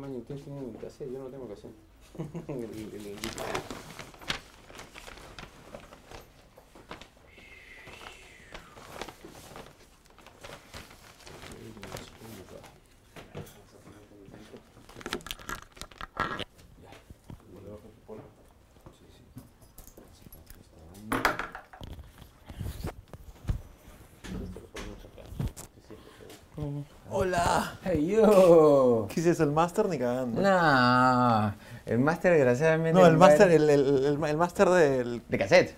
tienen el cassette? Yo no tengo cassette. el, el, el, el- Hola. Hey yo. ¿Qué el máster ni cagando? No, el máster desgraciadamente. No, el máster, el, el, el, máster del- de cassette.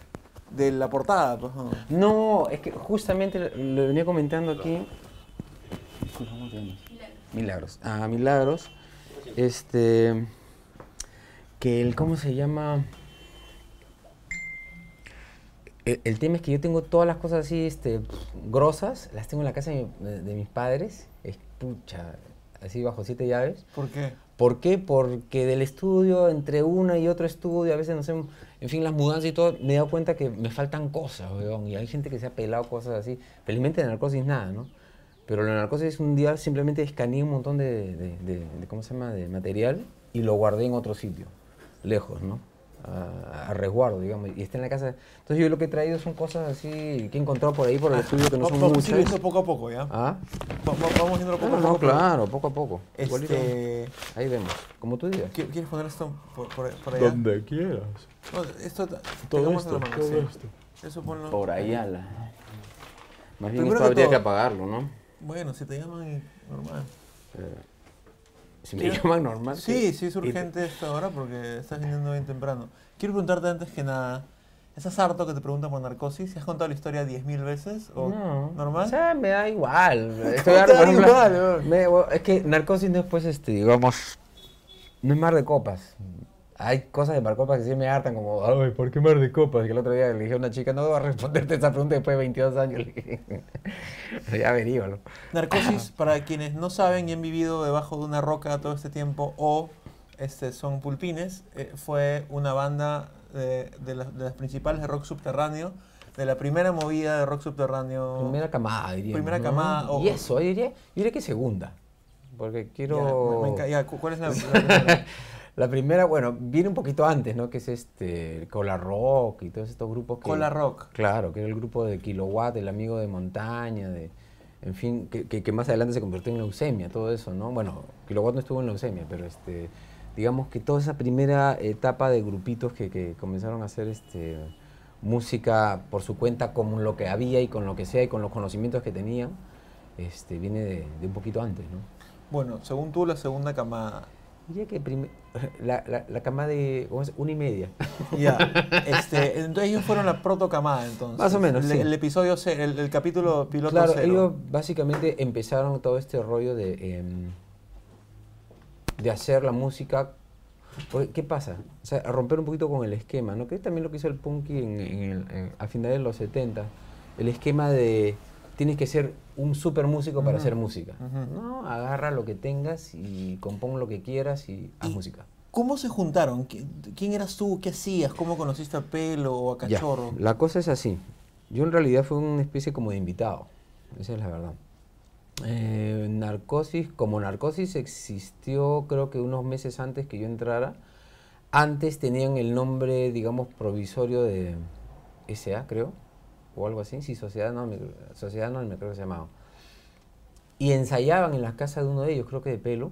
de la portada, pues no. No, es que justamente lo, venía comentando aquí. Milagros. Ah, Milagros. Este. Que el. ¿Cómo se llama? El, el tema es que yo tengo todas las cosas así, este, grosas, las tengo en la casa de- de mis padres. Es pucha, así bajo siete llaves. ¿Por qué? ¿Por qué? Porque del estudio, entre una y otro estudio, a veces no sé, en fin, las mudanzas y todo, me he dado cuenta que me faltan cosas, weón, y hay gente que se ha pelado cosas así. Felizmente de narcosis nada, ¿no? Pero la narcosis un día simplemente escaneé un montón de, de- de- de- ¿cómo se llama?, de material y lo guardé en otro sitio, lejos, ¿no? A, a resguardo, digamos, y está en la casa. Entonces yo lo que he traído son cosas así que he encontrado por ahí, por el estudio, que no son vamos muchas. viendo poco a poco, ¿ya? ¿Ah? Va- va- vamos yendo poco No, a no, poco. pero- claro, poco a poco. Este, Ahí vemos, como tú digas. ¿qui- ¿Quieres poner esto por, por, por allá? Donde quieras. No, esto Todo esto, mano, todo sí. esto. Eso ponlo. Por ahí a la... Más bien Primero esto que habría todo- que apagarlo, ¿no? Bueno, si te llaman, normal. Si me Quiero- llaman normal. Sí, sí es urgente esto ahora porque estás viniendo bien temprano. Quiero preguntarte antes que nada, ¿estás harto que te preguntan por narcosis? ¿Si has contado la historia 10.000 veces? ¿O No. normal? O sea, me da igual. Estoy da harto, ejemplo, igual, me- es que narcosis no es pues, este, digamos, no es mar de copas. Hay cosas de mar de copas que sí me hartan, como, ay, ¿por qué mar de copas? Que el otro día le dije a una chica, no voy a responderte esa pregunta después de 22 años. Ya averígalo. Narcosis, para quienes no saben y han vivido debajo de una roca todo este tiempo o este, son pulpines, eh, fue una banda de, de las, de las principales de rock subterráneo, de la primera movida de rock subterráneo. Primera camada, diría. Primera camada, o- Y eso, yo diría, yo diría que segunda. Porque Ya, quiero... me- me enca- ya, cu- ¿Cuál es la, la primera? La primera, bueno, viene un poquito antes, ¿no? Que es este, Cola Rock y todos estos grupos que... Cola Rock. Claro, que era el grupo de Kilowatt, el amigo de montaña, de... En fin, que, que- que más adelante se convirtió en leucemia, todo eso, ¿no? Bueno, Kilowatt no estuvo en leucemia, pero este... Digamos que toda esa primera etapa de grupitos que, que comenzaron a hacer este, música por su cuenta con lo que había y con lo que sea y con los conocimientos que tenían, este, viene de, de un poquito antes, ¿no? Bueno, según tú, la segunda camada. Diría que la, la, la cama de ¿cómo es? una y media. Ya, este, entonces ellos fueron la proto camada entonces. Más o menos, El, sí. el episodio, ce- el, el capítulo piloto claro, cero. ellos básicamente empezaron todo este rollo de, em, de hacer la música. ¿Qué pasa? O sea, a romper un poquito con el esquema, ¿no? Que es también lo que hizo el punky en, en el- en- a finales de los 70. El esquema de tienes que ser un super músico para Ujú, hacer música. ujú. ¿no? Agarra lo que tengas y compón lo que quieras y haz Y- música. ¿Cómo se juntaron? ¿Qui- ¿Quién eras tú? ¿Qué hacías? ¿Cómo conociste a Pelo o a Ya, Cachorro? la cosa es así. Yo en realidad fui una especie como de invitado. Esa es la verdad. Eh, narcosis, como Narcosis existió creo que unos meses antes que yo entrara, antes tenían el nombre, digamos, provisorio de SA, creo, o algo así, sí, Sociedad no, Sociedad me creo que se llamaba. Y ensayaban en la casa de uno de ellos, creo que de pelo.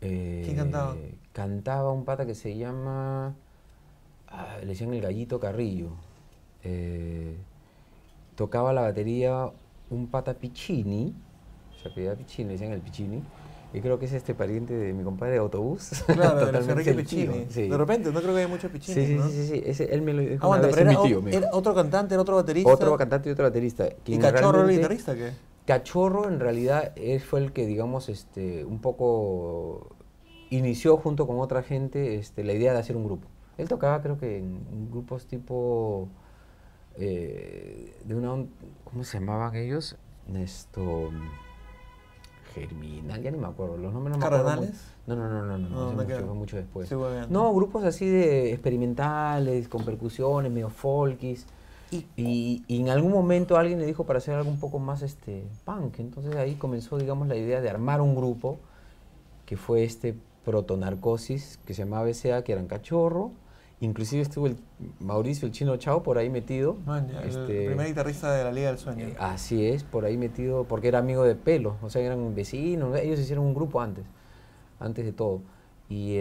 Eh, ¿Quién cantaba? Cantaba un pata que se llama, ah, le decían el Gallito Carrillo. Eh, tocaba la batería un pata Piccini, se apellidaba Piccini, le decían el Piccini, y creo que es este pariente de mi compadre de autobús. Claro, de Totalmente Piccini. sí. De repente, no creo que haya muchos Sí, Piccini, sí, ¿no? sí, sí, sí, ese- él me lo dijo una Aguanta, vez, pero era, mi tío. o- era otro cantante, era otro baterista. Otro cantante y otro baterista. ¿Y Cachorro era guitarrista qué? Cachorro en realidad él fue el que, digamos, este, un poco inició junto con otra gente este, la idea de hacer un grupo. Él tocaba creo que en grupos tipo eh, de una ¿cómo se llamaban ellos? Esto Germinal, ya ni me acuerdo, los nombres no me acuerdo. ¿Cardenales? No, no, no, no, no, No, no mucho, fue mucho después. Sí. No, grupos así de experimentales, con percusiones, medio folkis. Y- Y, y en algún momento alguien le dijo para hacer algo un poco más este, punk. Entonces ahí comenzó, digamos, la idea de armar un grupo que fue este protonarcosis que se llamaba BCA, que eran cachorro. Inclusive estuvo el Mauricio, el chino Chao, por ahí metido. Man, ya, Este, el primer guitarrista de la Liga del Sueño. Eh, así es, por ahí metido, porque era amigo de Pelo, o sea, eran vecinos, ellos hicieron un grupo antes, antes de todo. Y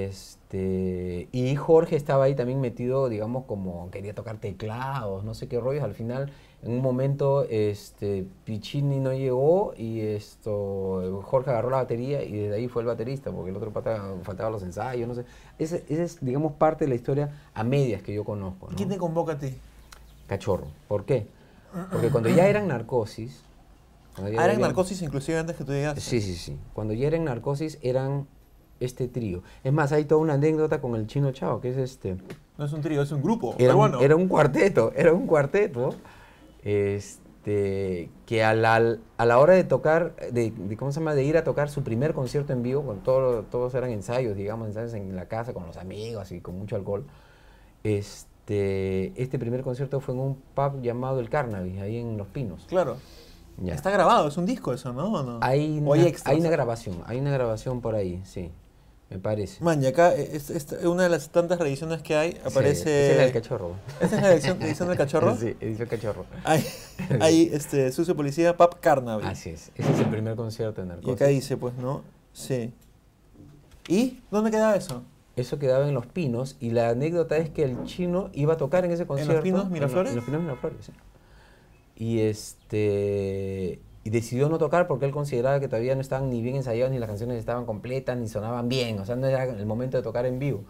este y Jorge estaba ahí también metido, digamos, como quería tocar teclados, no sé qué rollos. Al final, en un momento, este Piccini no llegó y esto Jorge agarró la batería y desde ahí fue el baterista, porque el otro pata faltaba los ensayos, no sé. Ese es, digamos, parte de la historia a medias que yo conozco. ¿no? ¿Quién te convoca a ti? Cachorro. ¿Por qué? Porque cuando ya eran narcosis. cuando ya Ah, eran narcosis inclusive antes que tú llegaste. Sí, sí, sí. Cuando ya eran narcosis eran este trío. Es más, hay toda una anécdota con el chino Chao, que es este. No es un trío, es un grupo. Era, un, peruano. era un cuarteto, era un cuarteto. Este, que a la, a la hora de tocar, de, de- ¿cómo se llama? De ir a tocar su primer concierto en vivo, con todo, todos eran ensayos, digamos, ensayos en la casa con los amigos y con mucho alcohol. Este, este primer concierto fue en un pub llamado El Carnaby, ahí en Los Pinos. Claro. Ya. Está grabado, es un disco eso, ¿no? ¿O no? Hay, hay una, extras. hay una grabación, hay una grabación por ahí, sí, me parece. Man, y acá, es, es una de las tantas reediciones que hay, Sí, aparece... esa es la del cachorro. ¿Esta es la edición, edición del cachorro? Sí, edición cachorro. Hay, hay este, Sucio Policía, Pap Carnaby. Así es, ese es el primer concierto de Y Narcosis. acá dice, pues, ¿no? Sí. ¿Y? ¿Dónde queda eso? Eso quedaba en Los Pinos y la anécdota es que el chino iba a tocar en ese concierto. Pinos, en lo- Miraflores? En Los Pinos Miraflores, sí. Y este y decidió no tocar porque él consideraba que todavía no estaban ni bien ensayados, ni las canciones estaban completas, ni sonaban bien. O sea, no era el momento de tocar en vivo.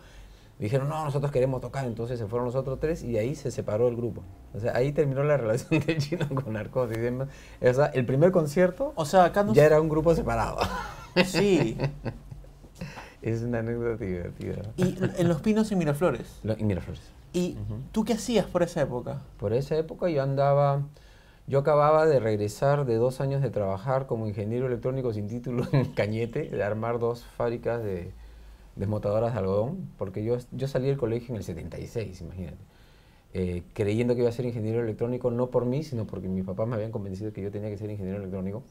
Dijeron, no, nosotros queremos tocar. Entonces se fueron los otros tres y de ahí se separó el grupo. O sea, ahí terminó la relación del chino con Narcosis. O sea, el primer concierto O sea, acá no... ya era un grupo separado. Sí. es una anécdota divertida. Y en Los Pinos y Miraflores. Lo- Y Miraflores. ¿Y tú qué hacías por esa época? Por esa época yo andaba, yo acababa de regresar de dos años de trabajar como ingeniero electrónico sin título en Cañete, de armar dos fábricas de desmotadoras de algodón, porque yo, yo salí del colegio en el 76, imagínate, eh, creyendo que iba a ser ingeniero electrónico, no por mí, sino porque mis papás me habían convencido que yo tenía que ser ingeniero electrónico.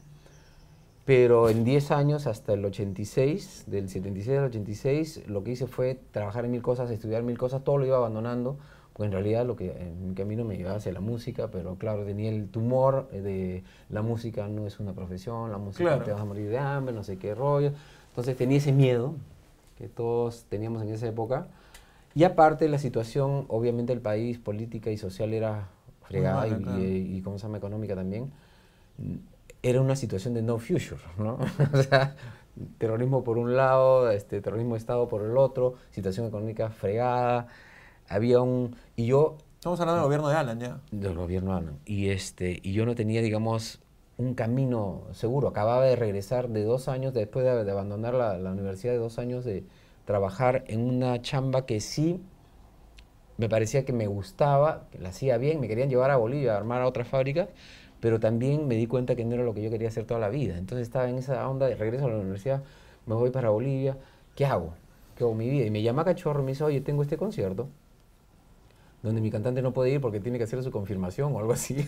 Pero en 10 años, hasta el 86, del 76 al 86, lo que hice fue trabajar en mil cosas, estudiar mil cosas, todo lo iba abandonando, porque en realidad lo que en mi camino me llevaba hacia la música, pero claro, tenía el tumor eh, de la música no es una profesión, la música Claro. te vas a morir de hambre, no sé qué rollo. Entonces tenía ese miedo que todos teníamos en esa época. Y aparte la situación, obviamente el país, política y social era fregada y, claro. y, y, ¿cómo se llama? económica también era una situación de no future, ¿no? o sea, terrorismo por un lado, este, terrorismo de Estado por el otro, situación económica fregada, había un... Y yo, Estamos hablando del gobierno de Alan ya. del gobierno Alan, y, este, y yo no tenía, digamos, un camino seguro. Acababa de regresar de dos años, después de, de abandonar la, la universidad, de dos años de trabajar en una chamba que sí me parecía que me gustaba, que la hacía bien, me querían llevar a Bolivia a armar a otras fábricas, pero también me di cuenta que no era lo que yo quería hacer toda la vida. Entonces estaba en esa onda de regreso a la universidad, me voy para Bolivia, ¿qué hago? ¿Qué hago mi vida? Y me llama Cachorro y me dice, oye, tengo este concierto, donde mi cantante no puede ir porque tiene que hacer su confirmación o algo así.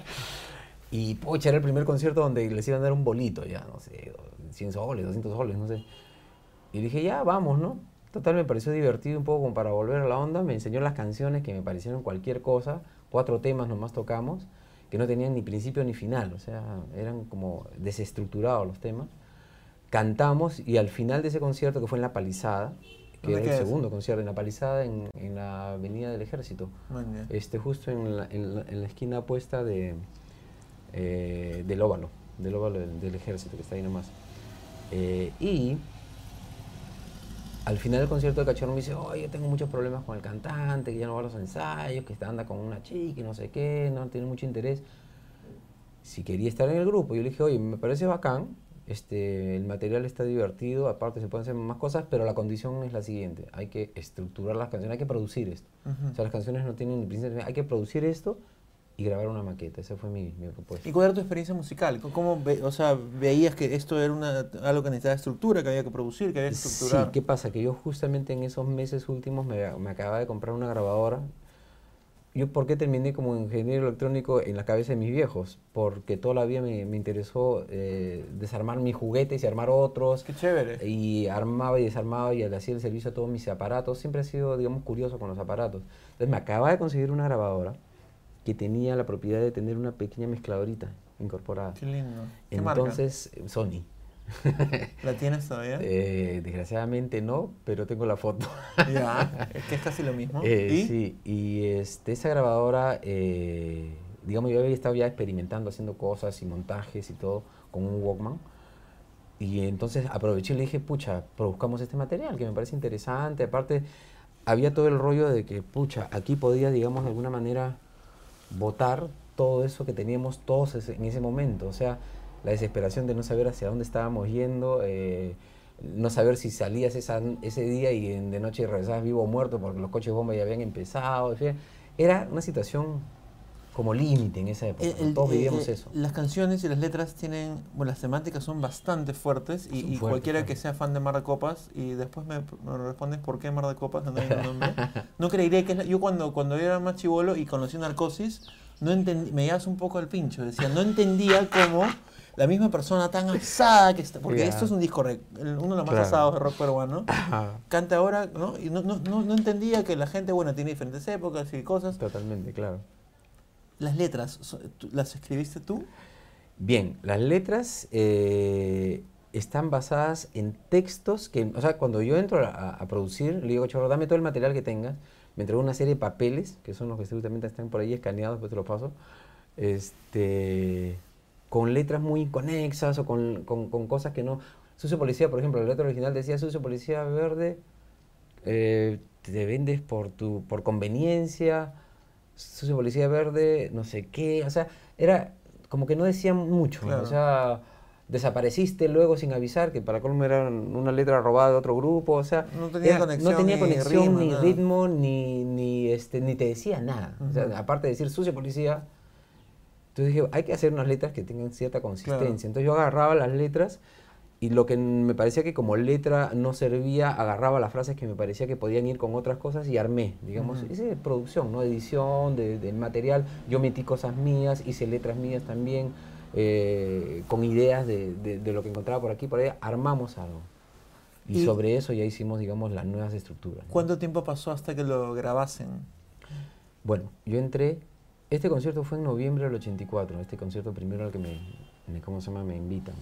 y pucha, era el primer concierto donde les iban a dar un bolito, ya, no sé, 100 soles, 200 soles, no sé. Y dije, ya, vamos, ¿no? Total, me pareció divertido un poco como para volver a la onda. Me enseñó las canciones que me parecieron cualquier cosa. Cuatro temas nomás tocamos, que no tenían ni principio ni final. O sea, eran como desestructurados los temas. Cantamos y al final de ese concierto, que fue en La Palizada, que ¿Dónde era el segundo concierto en La Palizada, en, en la Avenida del Ejército, ya. este, justo en la, en la- en la esquina opuesta de, eh, del óvalo, del óvalo del, del ejército que está ahí nomás. Eh, y al final del concierto de Cachorro me dice, oye, tengo muchos problemas con el cantante, que ya no va a los ensayos, que está anda con una chica y no sé qué, no tiene mucho interés. Si quería estar en el grupo, yo le dije, oye, me parece bacán, este, el material está divertido, aparte se pueden hacer más cosas, pero la condición es la siguiente, hay que estructurar las canciones, hay que producir esto. O sea, las canciones no tienen ni principio, hay que producir esto y grabar una maqueta. Esa fue mi, mi propuesta. ¿Y cuál era tu experiencia musical? ¿Cómo- ¿Cómo ve- o sea, veías que esto era una, algo que necesitaba estructura, que había que producir, que había que Sí, estructurar? ¿qué pasa? Que yo justamente en esos meses últimos me, me acababa de comprar una grabadora yo por qué terminé como ingeniero electrónico en la cabeza de mis viejos, porque toda la vida me, me interesó eh, desarmar mis juguetes y armar otros. Qué chévere. Y armaba y desarmaba y le hacía el servicio a todos mis aparatos. Siempre he sido, digamos, curioso con los aparatos. Entonces me acaba de conseguir una grabadora que tenía la propiedad de tener una pequeña mezcladorita incorporada. Qué lindo. ¿Qué Entonces, Sony. ¿La tienes todavía? Eh, desgraciadamente no, pero tengo la foto. ya, es que es casi lo mismo. Eh, ¿Y? Sí, y este, esa grabadora, eh, digamos, yo había estado ya experimentando, haciendo cosas y montajes y todo con un Walkman. Y entonces aproveché y le dije, pucha, produzcamos este material que me parece interesante. Aparte, había todo el rollo de que, pucha, aquí podía, digamos, de alguna manera votar todo eso que teníamos todos en ese momento. O sea, la desesperación de no saber hacia dónde estábamos yendo, eh, no saber si salías esa- ese día y en- de noche regresabas vivo o muerto porque los coches bomba ya habían empezado. Era una situación como límite en esa época. El- el- Todos eh, vivíamos eh, eso. Las canciones y las letras tienen, bueno, las temáticas son bastante fuertes y, fuertes, cualquiera que sea fan de Mar de Copas y después me, me respondes por qué Mar de Copas, no nombre. No creería que es la- yo cuando, cuando era más chivolo y conocí Narcosis, no entendí, me llevas un poco al pincho, decía, no entendía cómo la misma persona tan asada que está, porque esto es un disco, uno de los más Claro. asados de rock peruano, Ajá, canta ahora, ¿no? Y no, no, no, no entendía que la gente, bueno, tiene diferentes épocas y cosas. Totalmente, claro. Las letras, so- ¿tú- ¿las escribiste tú? Bien, las letras eh, están basadas en textos que, o sea, cuando yo entro a, a producir, le digo, chorro, dame todo el material que tengas. Me entregó una serie de papeles, que son los que seguramente están por ahí escaneados, después te los paso, este, con letras muy conexas o con, con- con cosas que no... Sucio Policía, por ejemplo, la letra original decía Sucio Policía Verde, eh, te vendes por, tu, por conveniencia, Sucio Policía Verde, no sé qué, o sea, era como que no decían mucho, Claro. o sea, desapareciste luego sin avisar, que para colmo era una letra robada de otro grupo, o sea, No tenía era- conexión no tenía ni conexión, rima, ni ritmo, ni, ni, este, ni te decía nada, o sea, aparte de decir Sucio Policía, entonces dije, hay que hacer unas letras que tengan cierta consistencia, entonces yo agarraba las letras y lo que me parecía que como letra no servía, agarraba las frases que me parecía que podían ir con otras cosas y armé, digamos, Ujú. esa es producción, ¿no? Edición de- material, yo metí cosas mías, hice letras mías también, eh, con ideas de, de- de lo que encontraba por aquí, por allá, armamos algo. Y, Y- sobre eso ya hicimos, digamos, las nuevas estructuras. ¿no? ¿Cuánto tiempo pasó hasta que lo grabasen? Bueno, yo entré, este concierto fue en noviembre del 84, este concierto primero al que me, me- ¿cómo se llama? Me invitan.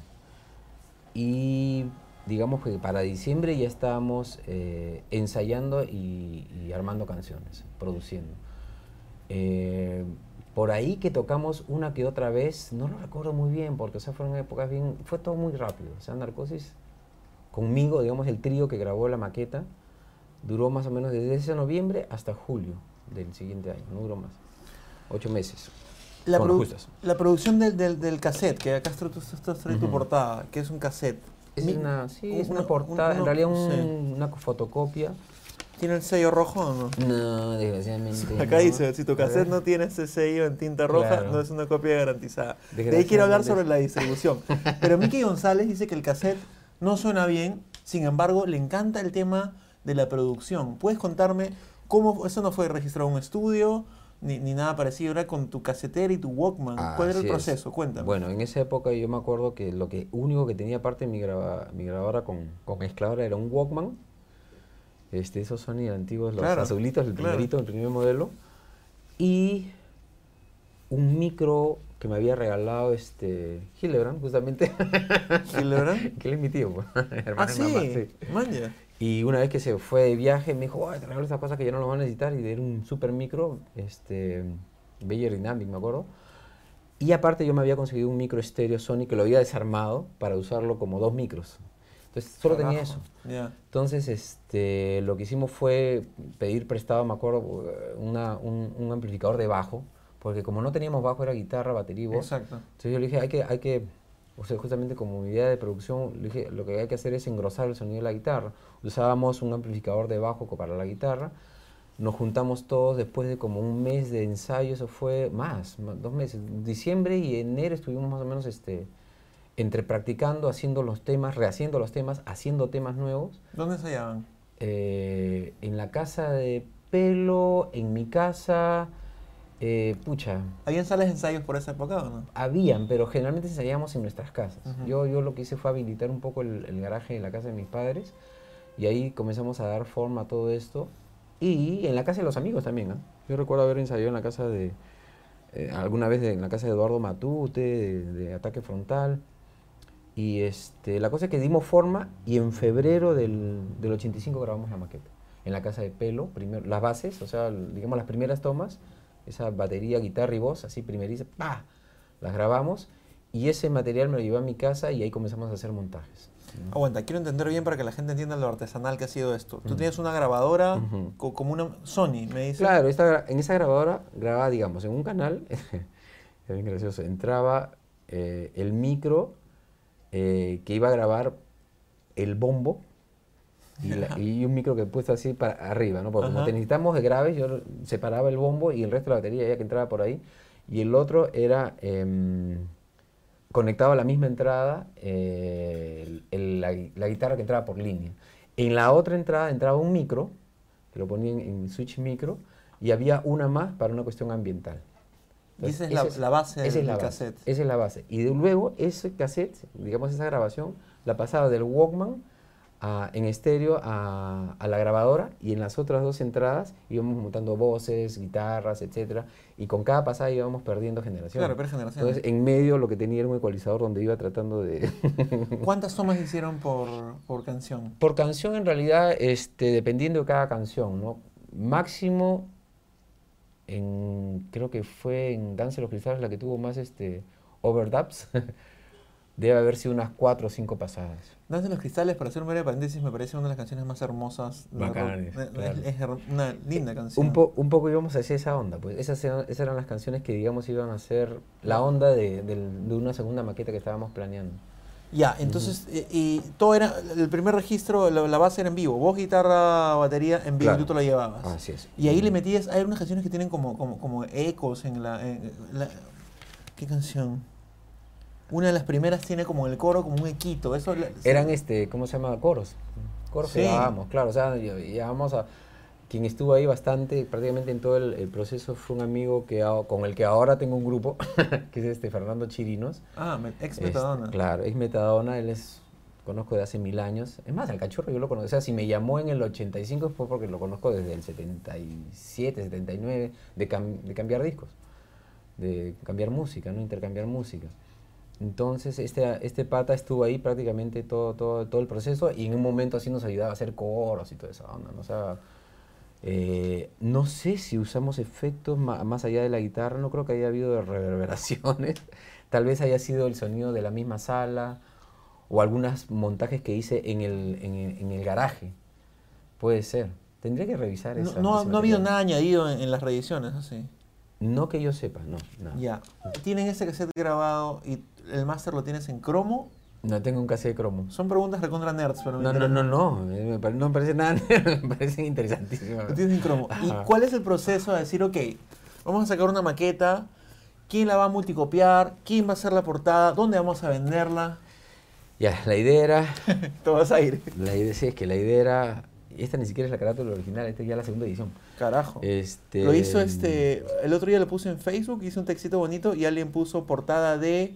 Y digamos que para diciembre ya estábamos eh, ensayando y, y armando canciones, produciendo. Eh, por ahí que tocamos una que otra vez, no lo recuerdo muy bien, porque o sea, fueron épocas bien, fue todo muy rápido. O sea, Narcosis, conmigo, digamos, el trío que grabó la maqueta, duró más o menos desde ese noviembre hasta julio del siguiente año, no duró más. Ocho meses. La, produ- justas. la producción del, del, del cassette, que acá está tu, está tu portada, que es un cassette. Es Mi- una, sí, es una portada, en realidad un- sí. una fotocopia. ¿Tiene el sello rojo o no? No, desgraciadamente. Acá no. dice, si tu cassette no tiene ese sello en tinta roja, Claro. no es una copia garantizada. De ahí quiero hablar sobre la distribución. Pero Mickey González dice que el cassette no suena bien, sin embargo, le encanta el tema de la producción. ¿Puedes contarme cómo eso no fue registrado en un estudio, ni, ni nada parecido, era con tu casetera y tu Walkman? ¿Cuál era el es. proceso? Cuéntame. Bueno, en esa época yo me acuerdo que lo que único que tenía aparte de mi, graba- mi grabadora con, con mezcladora era un Walkman. Este, esos Sony antiguos, los Claro, azulitos, el claro. primerito, el primer modelo. Y un micro que me había regalado este Hildebrand, justamente. ¿Hildebrand? que él es mi tío, pues, hermano Ah, sí, mamá, sí. Manja. Y una vez que se fue de viaje, me dijo, "Ay, te regalo estas cosas que ya no lo van a necesitar. Y era un super micro, este, Beyer Dynamic, me acuerdo. Y aparte yo me había conseguido un micro estéreo Sony que lo había desarmado para usarlo como dos micros. Entonces solo tenía eso. Carajo, Ya. Entonces este, lo que hicimos fue pedir prestado, me acuerdo, una- un, un amplificador de bajo. Porque como no teníamos bajo, era guitarra, batería y voz. Exacto. Entonces yo le dije, hay que, hay que, o sea, justamente como mi idea de producción, le dije, lo que hay que hacer es engrosar el sonido de la guitarra. Usábamos un amplificador de bajo para la guitarra. Nos juntamos todos después de como un mes de ensayo, eso fue más, ma- dos meses. Diciembre y enero estuvimos más o menos este, entre practicando, haciendo los temas, rehaciendo los temas, haciendo temas nuevos. ¿Dónde ensayaban? Eh, en la casa de pelo, en mi casa, Eh, pucha, ¿Habían salas de ensayos por esa época o no? habían, pero generalmente ensayábamos en nuestras casas. Yo, yo lo que hice fue habilitar un poco el, el garaje de la casa de mis padres y ahí comenzamos a dar forma a todo esto. Y en la casa de los amigos también. Yo recuerdo haber ensayado en la casa de, eh, alguna vez de- en la casa de Eduardo Matute, de, de Ataque Frontal. Y este, la cosa es que dimos forma y en febrero del, del 85 grabamos la maqueta. En la casa de Pelo, primero, las bases, o sea, digamos las primeras tomas, esa batería, guitarra y voz, así primeriza, ¡pa! Las grabamos y ese material me lo llevé a mi casa y ahí comenzamos a hacer montajes. Aguanta, quiero entender bien para que la gente entienda lo artesanal que ha sido esto. Tú tienes una grabadora co- como una Sony, me dices. Claro, esta en esa grabadora grababa, digamos, en un canal, era bien gracioso, entraba eh, el micro eh, que iba a grabar el bombo y, la- y un micro que he puesto así para arriba, ¿no? Porque como Ajá. te necesitamos de graves, yo separaba el bombo y el resto de la batería ya que entraba por ahí. Y el otro era em, conectado a la misma entrada eh, el- el- la, la guitarra que entraba por línea. En la otra entrada entraba un micro, que lo ponía en, en switch micro, y había una más para una cuestión ambiental. y esa es Entonces, la, la base esa del es la base, cassette. Esa es la base. Y de- luego ese cassette, digamos esa grabación, la pasaba del Walkman a- en estéreo a, a la grabadora y en las otras dos entradas íbamos montando voces, guitarras, etcétera Y con cada pasada íbamos perdiendo generaciones. Claro, pero generaciones. Entonces en medio lo que tenía era un ecualizador donde iba tratando de... ¿Cuántas tomas hicieron por, por canción? Por canción en realidad, este, dependiendo de cada canción, ¿no? Máximo, en, creo que fue en Danza de los Cristales la que tuvo más este, overdubs, debe haber sido unas cuatro o cinco pasadas. Danza de los Cristales, para hacer un breve paréntesis, me parece una de las canciones más hermosas. de. Bacanes, Es- claro. Es, her- una linda canción. Un, po- un poco íbamos hacia esa onda, pues esas eran, esas eran las canciones que digamos iban a ser la onda de, del- de una segunda maqueta que estábamos planeando. Ya, entonces, eh, y todo era, el primer registro, la, la base era en vivo. Vos, guitarra, batería, en vivo, Claro. y tú te la llevabas. Así es. Y ahí le metías, hay unas canciones que tienen como, como, como ecos en la, en la- ¿Qué canción? Una de las primeras tiene como el coro, como un equito. Eso Eran este, ¿cómo se llama? Coros. Coros Sí. que grabábamos, claro. O sea, ll- llevábamos a. Quien estuvo ahí bastante, prácticamente en todo el, el proceso, fue un amigo que, con el que ahora tengo un grupo, que es este Fernando Chirinos. Ah, ex Metadona. claro, es Metadona, él es. Conozco de hace mil años. Es más, al cachorro yo lo conozco. O sea, si me llamó en el 85 fue porque lo conozco desde el 77, 79, de, cam- de cambiar discos, de cambiar música, ¿no? Intercambiar música. Entonces, este, este pata estuvo ahí prácticamente todo, todo, todo el proceso y en un momento así nos ayudaba a hacer coros y toda esa onda, ¿no? O sea, eh, no sé si usamos efectos más allá de la guitarra, no creo que haya habido reverberaciones, tal vez haya sido el sonido de la misma sala o algunos montajes que hice en el, en el, en el garaje, puede ser. Tendría que revisar No, esa- no, ha habido nada añadido en, en las reediciones, así. No que yo sepa, no. No, Ya. Tienen ese cassette grabado y el máster lo tienes en cromo. no tengo un cassette de cromo. Son preguntas recontra nerds, pero No, no, no, no, me pare- no me parece nada, me parecen interesantísimas. Lo tienes en cromo. ¿Y cuál es el proceso de decir, ok, vamos a sacar una maqueta, quién la va a multicopiar, quién va a hacer la portada, dónde vamos a venderla? Ya, la idea era, Te vas a ir. la idea, sí, es que la idea era, esta ni siquiera es la carátula original, esta es ya la segunda edición. Carajo. Este, Lo hizo este. El otro día lo puse en Facebook, hice un textito bonito y alguien puso portada de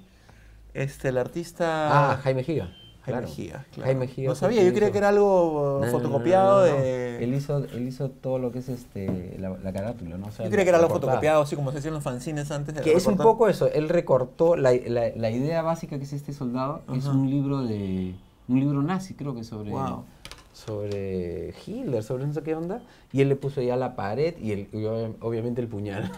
este el artista Ah, Jaime Giga. Jaime claro. Giga, claro. Jaime Giga No sabía, yo creía que era algo No, no, fotocopiado no, no, no. de. Él hizo, él hizo todo lo que es este, la, la carátula, ¿no? O sea, yo creía que era algo fotocopiado, así como se hacían los fanzines antes. de Que es un poco eso, él recortó, la, la, la idea básica que es este soldado, es un libro de, un libro nazi creo que sobre, Wow. sobre Hitler, sobre no sé qué onda, y él le puso ya la pared y, el, y obviamente el puñal.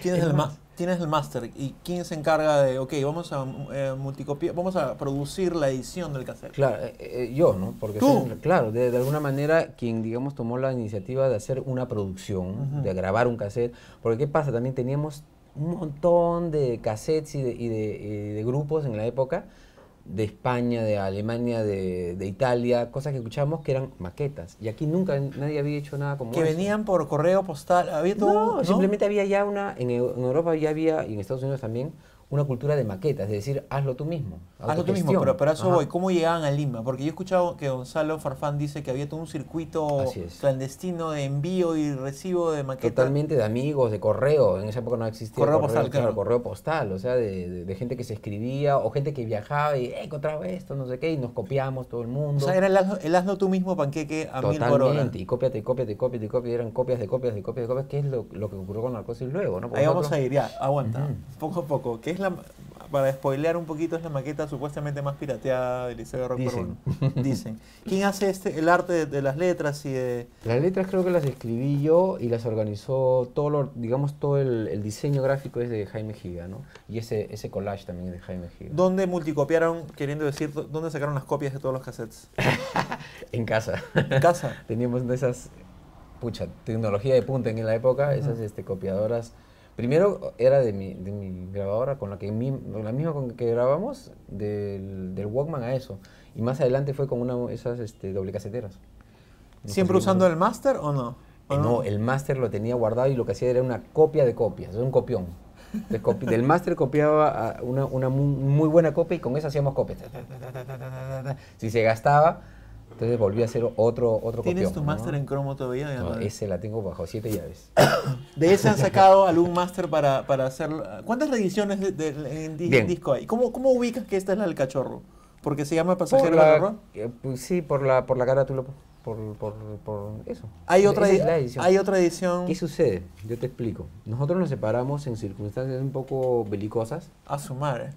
Tienes Es el, más. Tienes el máster. ¿Y quién se encarga de, ok, vamos a eh, multicopiar, vamos a producir la edición del cassette? Claro, eh, eh, yo, ¿no? Porque ¿Tú? soy- claro, de, de alguna manera quien, digamos, tomó la iniciativa de hacer una producción, de grabar un cassette, porque ¿qué pasa? También teníamos un montón de cassettes y de, y de- y de grupos en la época, de España, de Alemania, de, de Italia, cosas que escuchábamos que eran maquetas. Y aquí nunca nadie había hecho nada como Que eso. venían por correo postal, había todo. No, simplemente había ya una, en, en Europa ya había, y en Estados Unidos también, una cultura de maquetas, es decir, hazlo tú mismo. Hazlo tú mismo, pero, pero a eso Ajá. voy. ¿Cómo llegaban a Lima? Porque yo he escuchado que Gonzalo Farfán dice que había todo un circuito clandestino de envío y recibo de maquetas. Totalmente de amigos, de correo. En esa época no existía. Correo el postal, claro. correo postal. O sea, de, de- de gente que se escribía o gente que viajaba y "Eh, encontraba esto, no sé qué, y nos copiamos todo el O mundo. sea, era el hazlo, el hazlo tú mismo panqueque a mil por hora. Totalmente, y cópiate, y cópiate, y cópiate, y cópiate, eran copias de copias de copias de copias, que es lo, lo que ocurrió con Narcosis luego, ¿no? Porque Ahí vamos nosotros- a ir, ya, aguanta. Ujú. Poco a poco. ¿Qué es la, para spoilear un poquito, es la maqueta supuestamente más pirateada del Liceo de Rock Dicen. Dicen. ¿Quién hace este, el arte de, de las letras y de...? Las letras creo que las escribí yo y las organizó todo lo, digamos, todo el, el diseño gráfico es de Jaime Giga, ¿no? Y ese, ese collage también es de Jaime Giga. ¿Dónde multicopiaron, queriendo decir, dó- dónde sacaron las copias de todos los cassettes? En casa. ¿En casa? Teníamos de esas, pucha, tecnología de punta en la época, esas este, copiadoras. Primero era de mi, de mi grabadora, con la, que mi- la misma con que grabamos, del, del Walkman a eso. Y más adelante fue con una esas este, doble caseteras. ¿Siempre usando el máster o no? ¿O Eh, no, el máster lo tenía guardado y lo que hacía era una copia de copias, un copión. Entonces, copi- del máster copiaba a una, una mu- muy, buena copia y con eso hacíamos copias. Si se gastaba, entonces volvía a hacer otro, otro ¿Tienes copión. tu ¿no? máster en cromo todavía? No, ese la tengo bajo siete llaves. De ese han sacado algún máster para, para hacer... ¿Cuántas reediciones de, de- en, Bien. disco hay? ¿Cómo, ¿Cómo ubicas que esta es la del cachorro? Porque se llama Por Pasajero del Horror. eh, pues sí, por la, por la carátula, por, por, por eso. Hay otra, es edición. hay otra edición ¿Qué sucede? Yo te explico. Nosotros nos separamos en circunstancias un poco belicosas. a su madre.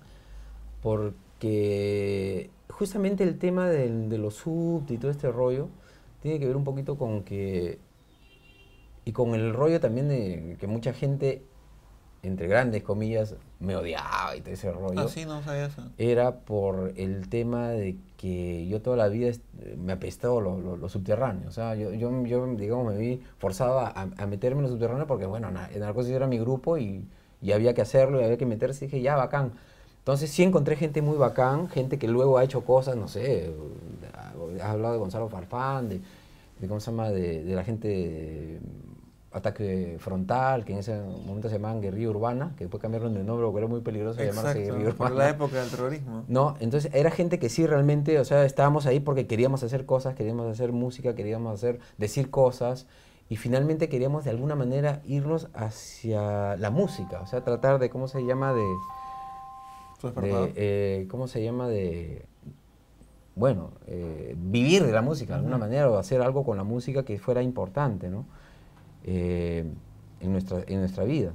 Porque justamente el tema del- de los subs y todo este rollo tiene que ver un poquito con que y con el rollo también de que mucha gente entre grandes comillas me odiaba y todo ese rollo Ah, sí, no sabía eso. era por el tema de que yo toda la vida me apestó lo, lo- lo subterráneo. O sea, yo, yo, yo, digamos, me vi forzado a, a meterme en lo subterráneo porque, bueno, na- Narcosis era mi grupo y, y había que hacerlo y había que meterse. Y dije, ya, bacán. Entonces sí encontré gente muy bacán, gente que luego ha hecho cosas, no sé, has hablado de Gonzalo Farfán, de, de ¿cómo se llama?, de, de la gente de Ataque Frontal, que en ese momento se llamaban Guerrilla Urbana, que después cambiaron de nombre porque era muy peligroso llamarse Guerrilla Exacto, por Urbana. la época del terrorismo. No, entonces era gente que sí realmente, o sea, estábamos ahí porque queríamos hacer cosas, queríamos hacer música, queríamos hacer, decir cosas y finalmente queríamos de alguna manera irnos hacia la música, o sea, tratar de, ¿cómo se llama? De, de, eh, ¿cómo se llama? De, bueno, eh, vivir de la música de alguna manera o hacer algo con la música que fuera importante, ¿no? Eh, en, nuestra, en nuestra vida.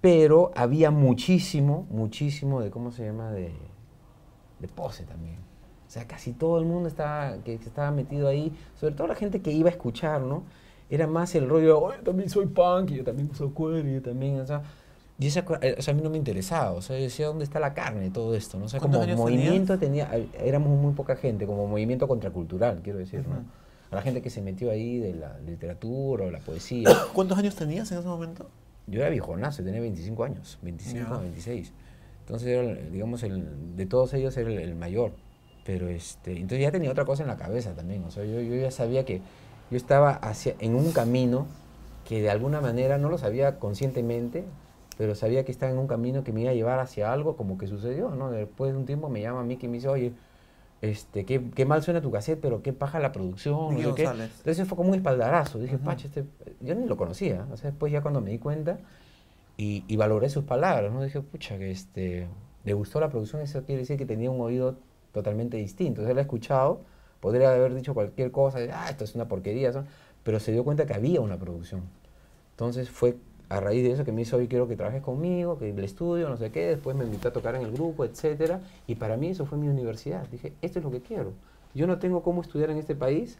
Pero había muchísimo, muchísimo de, ¿cómo se llama? De, de pose también. O sea, casi todo el mundo estaba, que estaba metido ahí, sobre todo la gente que iba a escuchar, ¿no? Era más el rollo, "Oh, yo también soy punk, y yo también soy queer, y yo también, o sea, y esa, eh, o sea, a mí no me interesaba, o sea, yo decía, ¿dónde está la carne todo esto? ¿no? O sea, ¿Cuántos como movimiento tenía, éramos muy poca gente, como movimiento contracultural, quiero decir, ¿no? Ujú. A la gente que se metió ahí de la literatura o la poesía. ¿Cuántos años tenías en ese momento? Yo era viejonazo, tenía 25 años, 25, Ya. 26. Entonces, era, digamos, el, de todos ellos era el, el mayor. Pero, este, entonces ya tenía otra cosa en la cabeza también. O sea, yo, yo ya sabía que yo estaba hacia, en un camino que de alguna manera, no lo sabía conscientemente, pero sabía que estaba en un camino que me iba a llevar hacia algo como que sucedió, ¿no? Después de un tiempo me llama a mí que me dice, oye, este, qué, qué mal suena tu cassette, pero qué paja la producción, no sé qué. Entonces fue como un espaldarazo. Dije. Pacha, este, yo ni lo conocía. O sea, después ya cuando me di cuenta y, y valoré sus palabras, ¿no? Dije, pucha, que este, le gustó la producción, eso quiere decir que tenía un oído totalmente distinto. O sea, él ha escuchado, podría haber dicho cualquier cosa, ah, esto es una porquería, eso", pero se dio cuenta que había una producción. Entonces fue a raíz de eso que me hizo, hoy quiero que trabajes conmigo, que el estudio, no sé qué, después me invitó a tocar en el grupo, etcétera, y para mí eso fue mi universidad. Dije, esto es lo que quiero. Yo no tengo cómo estudiar en este país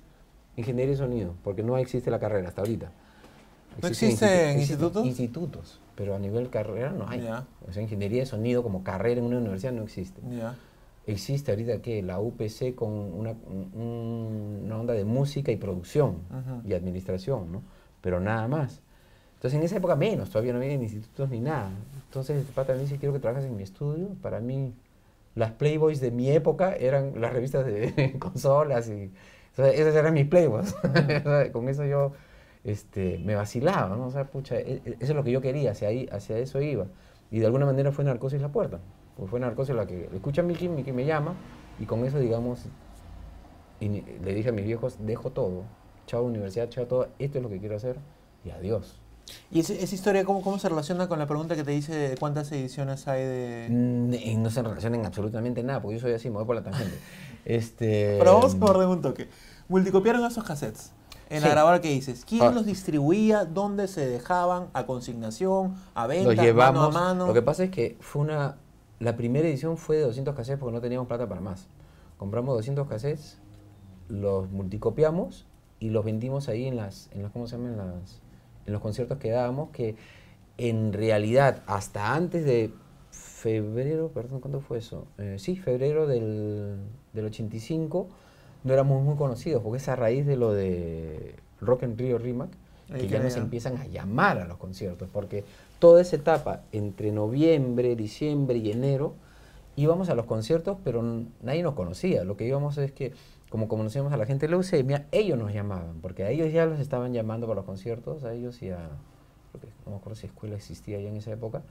ingeniería de sonido, porque no existe la carrera hasta ahorita. ¿No Existen existen institu- existen institutos? Institutos, pero a nivel carrera no hay. Ya. O sea, ingeniería de sonido como carrera en una universidad no existe. Existe ahorita que la UPC con una, un- una onda de música y producción y administración, ¿no? Pero nada más. Entonces en esa época menos, todavía no había institutos ni nada. Entonces el pata me dice, quiero que trabajes en mi estudio. Para mí, las Playboys de mi época eran las revistas de consolas y o esas eran mis Playboys. Con eso yo este, me vacilaba, ¿no? O sea, pucha, e- e- eso es lo que yo quería, hacia, ahí, hacia eso iba. Y de alguna manera fue Narcosis la puerta. Porque fue Narcosis la que escucha a Miki, Miki me llama, y con eso, digamos, y le dije a mis viejos, dejo todo, chao universidad, chao todo, esto es lo que quiero hacer, y adiós. ¿Y ese- esa historia cómo, cómo se relaciona con la pregunta que te hice de cuántas ediciones hay de...? Mm, Y no se relacionan absolutamente nada, porque yo soy así, me voy por la tangente. Este, Pero vamos a abordar un toque. Multicopiaron esos cassettes. En la Sí. grabadora que dices, ¿quién Ah. los distribuía? ¿Dónde se dejaban? ¿A consignación? ¿A venta? Los llevamos. ¿Mano a mano? Lo que pasa es que fue una. La primera edición fue de 200 cassettes porque no teníamos plata para más. Compramos 200 cassettes, los multicopiamos y los vendimos ahí en las. En las ¿Cómo se llama? En, las, en los conciertos que dábamos, que en realidad, hasta antes de febrero, perdón, ¿cuándo fue eso? Eh, sí, febrero del, del 85, no éramos muy conocidos porque es a raíz de lo de Rock en Rio Rimac que ya nos empiezan a llamar a los conciertos, porque toda esa etapa entre noviembre, diciembre y enero íbamos a los conciertos, pero nadie nos conocía. Lo que íbamos es que, como conocíamos a la gente de leucemia, ellos nos llamaban, porque a ellos ya los estaban llamando para los conciertos, a ellos y a, no me acuerdo si escuela existía ya en esa época.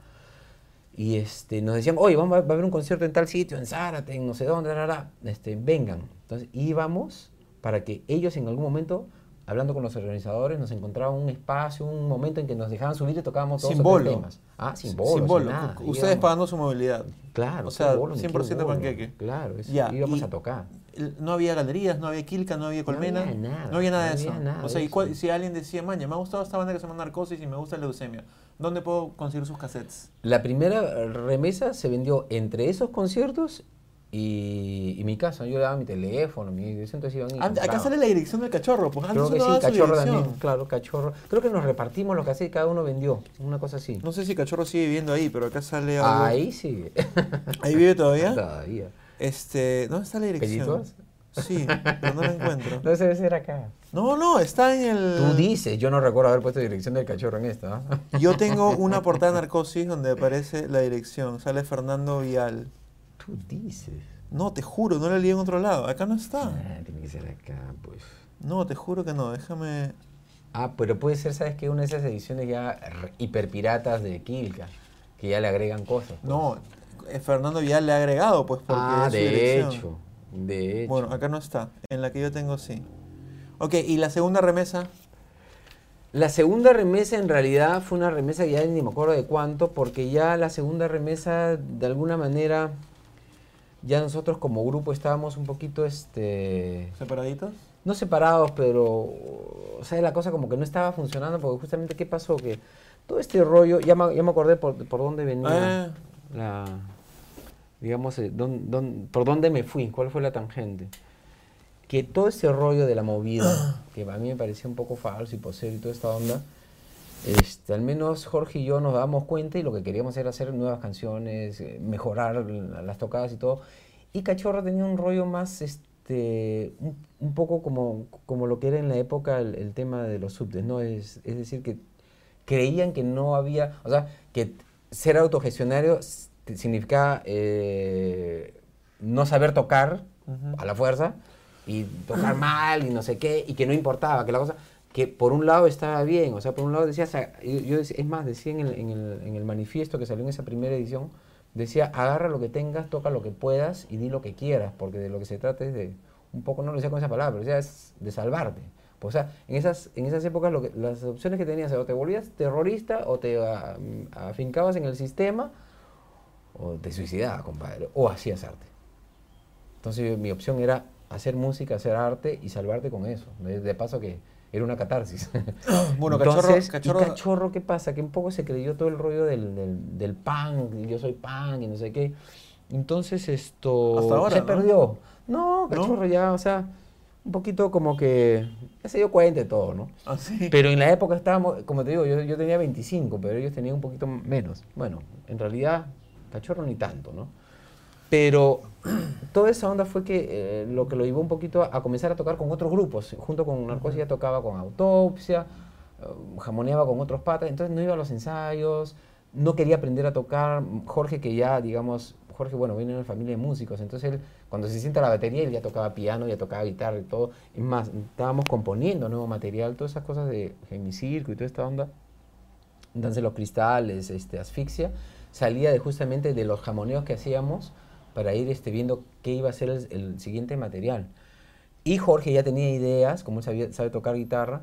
Y este, nos decían, oye, vamos, va a haber un concierto en tal sitio, en Zárate, en no sé dónde, la, la, la". este, vengan. Entonces íbamos para que ellos en algún momento, hablando con los organizadores, nos encontraban un espacio, un momento en que nos dejaban subir y tocábamos todos los temas. Ah, sin bolo. Sin sin bolo. nada. Ustedes Íbamos- pagando su movilidad. Claro, O sea, bolo, ni 100% qué bolo. panqueque. Claro, es- Ya, íbamos a tocar. No había galerías, no había Quilca, no había Colmena. había nada, No había nada no de eso. había nada o sea, de y cuál- eso. si alguien decía, maña, me ha gustado esta banda que se llama Narcosis y me gusta leucemia, ¿dónde puedo conseguir sus cassettes? La primera remesa se vendió entre esos conciertos y, y mi casa. Yo le daba mi teléfono, mi dirección, entonces iban y Acá sale la dirección del cachorro, pues antes Creo que sí, cachorro también, claro, cachorro. Creo que nos repartimos lo que hacía y cada uno vendió, una cosa así. No sé si cachorro sigue viviendo ahí, pero acá sale algo. Ahí sí. ¿Ahí vive todavía? Todavía. Este, ¿dónde está la dirección? ¿Pellitos? Sí, pero no la encuentro. No debe ser acá. No, no, está en el... Tú dices, yo no recuerdo haber puesto dirección del cachorro en esta. ¿ah? Yo tengo una portada de Narcosis donde aparece la dirección. Sale Fernando Vial. Tú dices. No, te juro, no la leí en otro lado. Acá no está. Ah, tiene que ser acá, pues. No, te juro que no. Déjame... Ah, pero puede ser, ¿sabes qué? Una de esas ediciones ya hiperpiratas de Kilka, que ya le agregan cosas. pues. No, eh, Fernando Vial le ha agregado, pues, porque ah, es de dirección. hecho. De hecho. Bueno, acá no está. En la que yo tengo sí. Ok, ¿y la segunda remesa? La segunda remesa en realidad fue una remesa que ya ni me acuerdo de cuánto, porque ya la segunda remesa de alguna manera ya nosotros como grupo estábamos un poquito este ¿Separaditos? no separados, pero o sea, la cosa como que no estaba funcionando porque justamente qué pasó que todo este rollo, ya me, ya me acordé por, por dónde venía Ah. la digamos eh, dón- dón- por dónde me fui, cuál fue la tangente. Que todo ese rollo de la movida, que a mí me parecía un poco falso y posero y toda esta onda, este, al menos Jorge y yo nos dábamos cuenta y lo que queríamos era hacer nuevas canciones, eh, mejorar la- las tocadas y todo. Y Cachorro tenía un rollo más, este, un, un poco como, como lo que era en la época el, el tema de los subtes, ¿no? Es, es decir, que creían que no había, o sea, que ser autogestionario significaba eh, no saber tocar a la fuerza y tocar mal y no sé qué, y que no importaba, que la cosa, que por un lado estaba bien, o sea, por un lado decía, yo, es más, decía en el, en, el, en el manifiesto que salió en esa primera edición, decía, agarra lo que tengas, toca lo que puedas y di lo que quieras, porque de lo que se trata es de, un poco, no lo decía con esa palabra, pero decía, es de salvarte. O sea, en esas, en esas épocas lo que, las opciones que tenías, o te volvías terrorista, o te ah, afincabas en el sistema, o te suicidabas, compadre, o hacías arte. Entonces mi opción era hacer música, hacer arte y salvarte con eso. De paso que era una catarsis. Bueno, Cachorro- Entonces, Cachorro- ¿y cachorro qué pasa? Que un poco se creyó todo el rollo del, del, del punk, y yo soy punk y no sé qué. Entonces esto Hasta ahora, se ¿no? perdió. No, ¿No? cachorro ya, o sea, un poquito como que ya se dio cuenta de todo, ¿no? Así. Pero en la época estábamos, como te digo, yo, yo tenía 25, pero ellos tenían un poquito menos. Bueno, en realidad, cachorro ni tanto, ¿no? Pero toda esa onda fue que eh, lo que lo llevó un poquito a, a comenzar a tocar con otros grupos. Junto con Narcosis ya tocaba con Autopsia, eh, jamoneaba con otros patas, entonces no iba a los ensayos, no quería aprender a tocar. Jorge, que ya, digamos, Jorge, bueno, viene de una familia de músicos, entonces él, cuando se sienta la batería, él ya tocaba piano, ya tocaba guitarra y todo. Es más, estábamos componiendo nuevo material, todas esas cosas de Gemicirco y toda esta onda. Danse los cristales, este, asfixia. salía de justamente de los jamoneos que hacíamos para ir este, viendo qué iba a ser el, el siguiente material. Y Jorge ya tenía ideas, como él sabía- sabe tocar guitarra,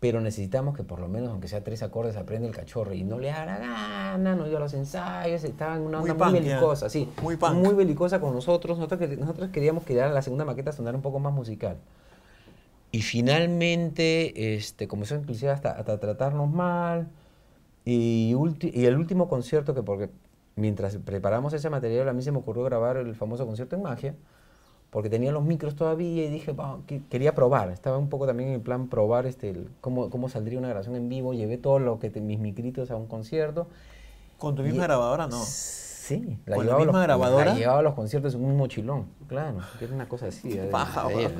pero necesitamos que por lo menos, aunque sea tres acordes, aprenda el cachorro y no le haga la gana, no iba a los ensayos, estaba en una Muy onda muy, punk, ya. belicosa, sí, Muy muy belicosa con nosotros. Nosotros, nosotros queríamos que ya la segunda maqueta sonara un poco más musical. Y finalmente este, comenzó inclusive hasta, hasta tratarnos mal. Y, y el último concierto, que porque mientras preparamos ese material, a mí se me ocurrió grabar el famoso concierto en magia, porque tenía los micros todavía y dije, "Va, que- quería probar. Estaba un poco también en plan probar este, el- cómo, cómo saldría una grabación en vivo. Llevé todo lo que te- mis micritos a un concierto. ¿Con tu misma grabadora? No. Sí, ¿Con la llevaba a misma los, grabadora? La llevaba a los conciertos en un mochilón, claro, que era una cosa así. paja, de-.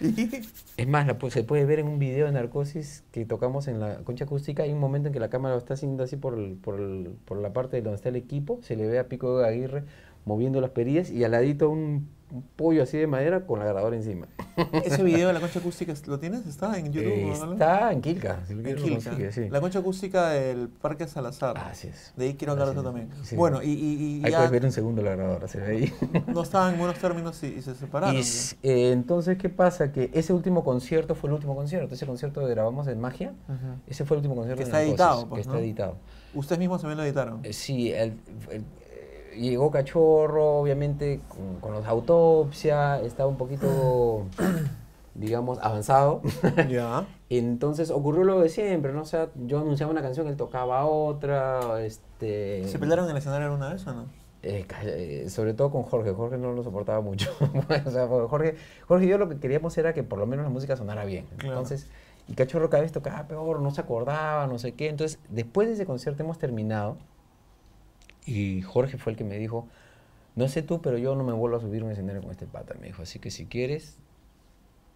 Es más, la se puede ver en un video de Narcosis que tocamos en la concha acústica. Hay un momento en que la cámara lo está haciendo así por, el- por, el- por la parte de donde está el equipo. Se le ve a Pico de Aguirre moviendo las perillas y al ladito un, un pollo así de madera con la grabadora encima. ¿Ese video de la concha acústica lo tienes? ¿Está en YouTube? Eh, o está en Quilca, si lo En quieres lo Quilca. consigue, sí. La concha acústica del Parque Salazar. Así es. De ahí quiero hablar eso es. también. Sí. Bueno, y, y, y Ahí ya puedes ver un segundo la grabadora, se ve ahí. no estaban en buenos términos y, y se separaron. Eh, entonces, ¿qué pasa? Que ese último concierto fue el último concierto. Ese concierto que grabamos en Magia, ese fue el último concierto Que está editado, pues, que está editado. Ustedes mismos también lo editaron. Eh, Sí, el- el- llegó Cachorro, obviamente con, con los autopsia, estaba un poquito, digamos, avanzado. ya. Entonces ocurrió lo de siempre, ¿no? O sea, yo anunciaba una canción, él tocaba otra, este... ¿Se pelearon en el escenario alguna vez o no? Eh, eh, sobre todo con Jorge, Jorge no lo soportaba mucho. o sea, porque Jorge, Jorge y yo lo que queríamos era que por lo menos la música sonara bien. Claro. Entonces, y Cachorro cada vez tocaba peor, no se acordaba, no sé qué. Entonces, después de ese concierto hemos terminado y Jorge fue el que me dijo, no sé tú, pero yo no me vuelvo a subir un escenario con este pata. Me dijo, así que si quieres,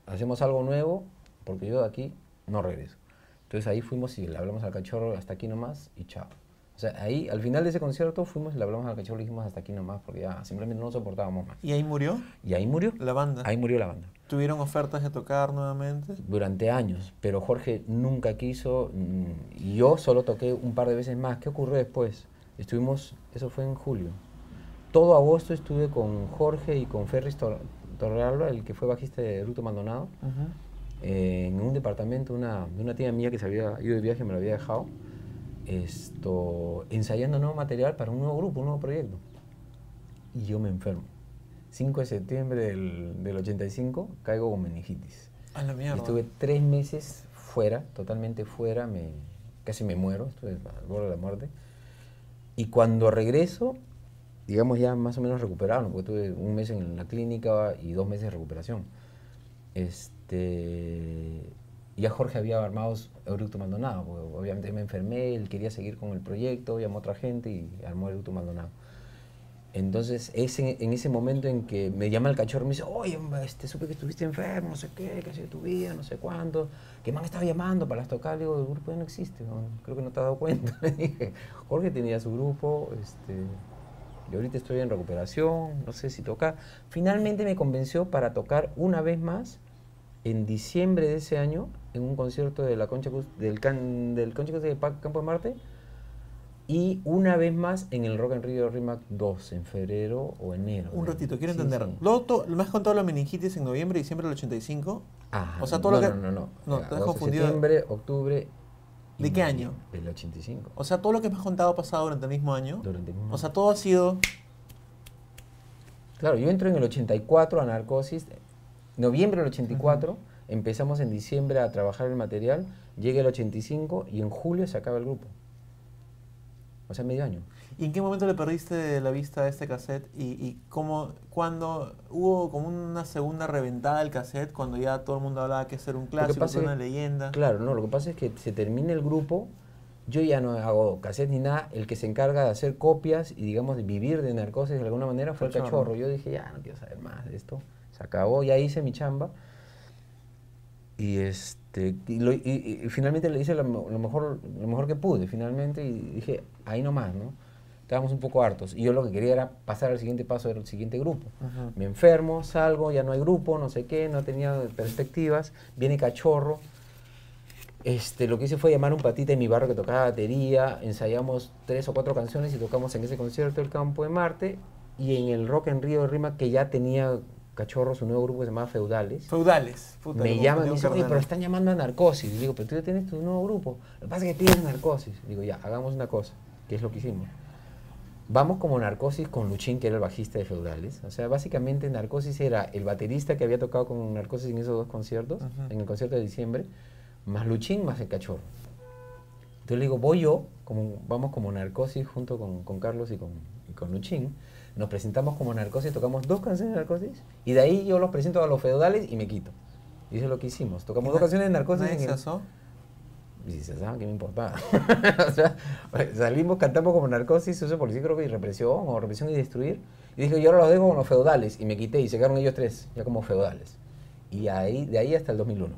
hacemos algo nuevo, porque yo de aquí no regreso. Entonces ahí fuimos y le hablamos al cachorro hasta aquí nomás y chao. O sea, ahí al final de ese concierto fuimos y le hablamos al cachorro y dijimos hasta aquí nomás porque ya simplemente no soportábamos más. ¿Y ahí murió Y ahí murió. la banda? Ahí murió la banda. ¿Tuvieron ofertas de tocar nuevamente? Durante años, pero Jorge nunca quiso mm, y yo solo toqué un par de veces más. ¿Qué ocurrió después? Estuvimos, eso fue en julio. Todo agosto estuve con Jorge y con Ferris Tor- Torrealba, el que fue bajista de Ruto Maldonado. eh, en un departamento una, de una tía mía que se había ido de viaje me lo había dejado, esto, ensayando nuevo material para un nuevo grupo, un nuevo proyecto. Y yo me enfermo. 5 de septiembre del, del 85 caigo con meningitis. A la mierda. Estuve tres meses fuera, totalmente fuera, me, casi me muero, estuve al borde de la muerte. Y cuando regreso, digamos ya más o menos recuperado, porque tuve un mes en la clínica y dos meses de recuperación. Este, ya Jorge había armado Eructo Maldonado, porque obviamente me enfermé, él quería seguir con el proyecto, llamó a otra gente y armó Eructo Maldonado. Entonces, es en, en ese momento en que me llama el cachorro y me dice, oye, este, supe que estuviste enfermo, no sé qué, que ha sido tu vida, no sé cuánto, que me han estado llamando para las tocar, le digo, el grupo ya no existe, ¿no? creo que no te has dado cuenta. Le dije, Jorge tenía su grupo, este, yo ahorita estoy en recuperación, no sé si tocar. Finalmente me convenció para tocar una vez más en diciembre de ese año en un concierto de la Concha del, del Concha de Campo de Marte y una vez más en el Rock en Rio Rimac 2 en febrero o enero. Un ratito, quiero entender. sí. Luego, to- me has contado la meningitis en noviembre y diciembre del 85. Ah, o sea, todo no, lo que- no, no, no. no, Ya, te has confundido. Septiembre, octubre. ¿De qué año? Del 85. O sea, todo lo que me has contado ha pasado durante el mismo año. Durante el mismo O sea, todo ha sido. Claro, yo entro en el 84 a Narcosis, noviembre del 84, empezamos en diciembre a trabajar el material, llega el 85 y en julio se acaba el grupo. O sea, medio año. ¿Y en qué momento le perdiste la vista a este cassette? ¿Y, y cómo, cuando hubo como una segunda reventada del cassette, cuando ya todo el mundo hablaba que ese era un clásico, que una leyenda? Claro, no, lo que pasa es que se termina el grupo, yo ya no hago cassette ni nada, el que se encarga de hacer copias y digamos de vivir de narcosis de alguna manera fue el Cachorro. cachorro. Yo dije, ya no quiero saber más de esto, se acabó, ya hice mi chamba. Y, este, y, lo- y- y finalmente le hice lo, me- lo mejor, lo mejor que pude, finalmente, y dije, ahí nomás, ¿no? Estábamos un poco hartos. Y yo lo que quería era pasar al siguiente paso del siguiente grupo. Me enfermo, salgo, ya no hay grupo, no sé qué, no tenía perspectivas, viene cachorro. este, lo que hice fue llamar a un patita en mi barrio que tocaba batería, ensayamos tres o cuatro canciones y tocamos en ese concierto el Campo de Marte y en el Rock en Río de Rima que ya tenía Cachorro, su nuevo grupo que se llamaba Feudales. Feudales. Puta, me llaman y dicen, oye, pero están llamando a Narcosis. Y digo, pero tú ya tienes tu nuevo grupo. Lo que pasa es que pides Narcosis. Digo, ya, hagamos una cosa, que es lo que hicimos. Vamos como Narcosis con Luchín, que era el bajista de Feudales. O sea, básicamente Narcosis era el baterista que había tocado con Narcosis en esos dos conciertos, en el concierto de diciembre, más Luchín, más el cachorro. Entonces le digo, voy yo, como, vamos como Narcosis junto con, con Carlos y con, y con Luchín. Nos presentamos como Narcosis, tocamos dos canciones de Narcosis y de ahí yo los presento a los feudales y me quito. Y eso es lo que hicimos. Tocamos dos canciones de Narcosis y si se sabe que me importaba. o sea, salimos, cantamos como narcosis, uso policía, creo que y represión, o represión y destruir. Y dije, yo ahora los dejo con los feudales. Y me quité y se quedaron ellos tres, ya como feudales. Y ahí, de ahí hasta el 2001.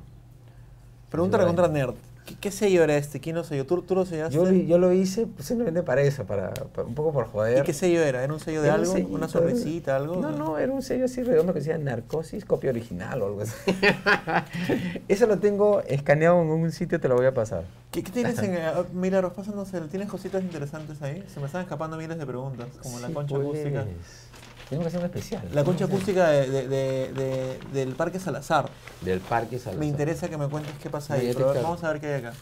Pregunta contra. Nerd. ¿Qué, qué sello era este? ¿Quién lo selló? ¿Tú, tú lo sellaste? Yo, lo- yo lo hice pues, simplemente para eso, para, para- un poco por joder. ¿Y qué sello era? ¿Era un sello de Era un algo? sellito, ¿Una sonrisita? ¿Algo? No, no, era un sello así redondo que decía Narcosis, copia original o algo así. eso lo tengo escaneado en un sitio, te lo voy a pasar. ¿Qué, qué tienes en... ah, Milagros, pásanos el... ¿Tienes cositas interesantes ahí? Se me están escapando miles de preguntas, como la Sí, concha acústica. Tengo que hacer un especial. La concha acústica de, de- de- de- del Parque Salazar. Del Parque Salazar. Me interesa que me cuentes qué pasa ahí. Pero vamos a ver qué hay acá.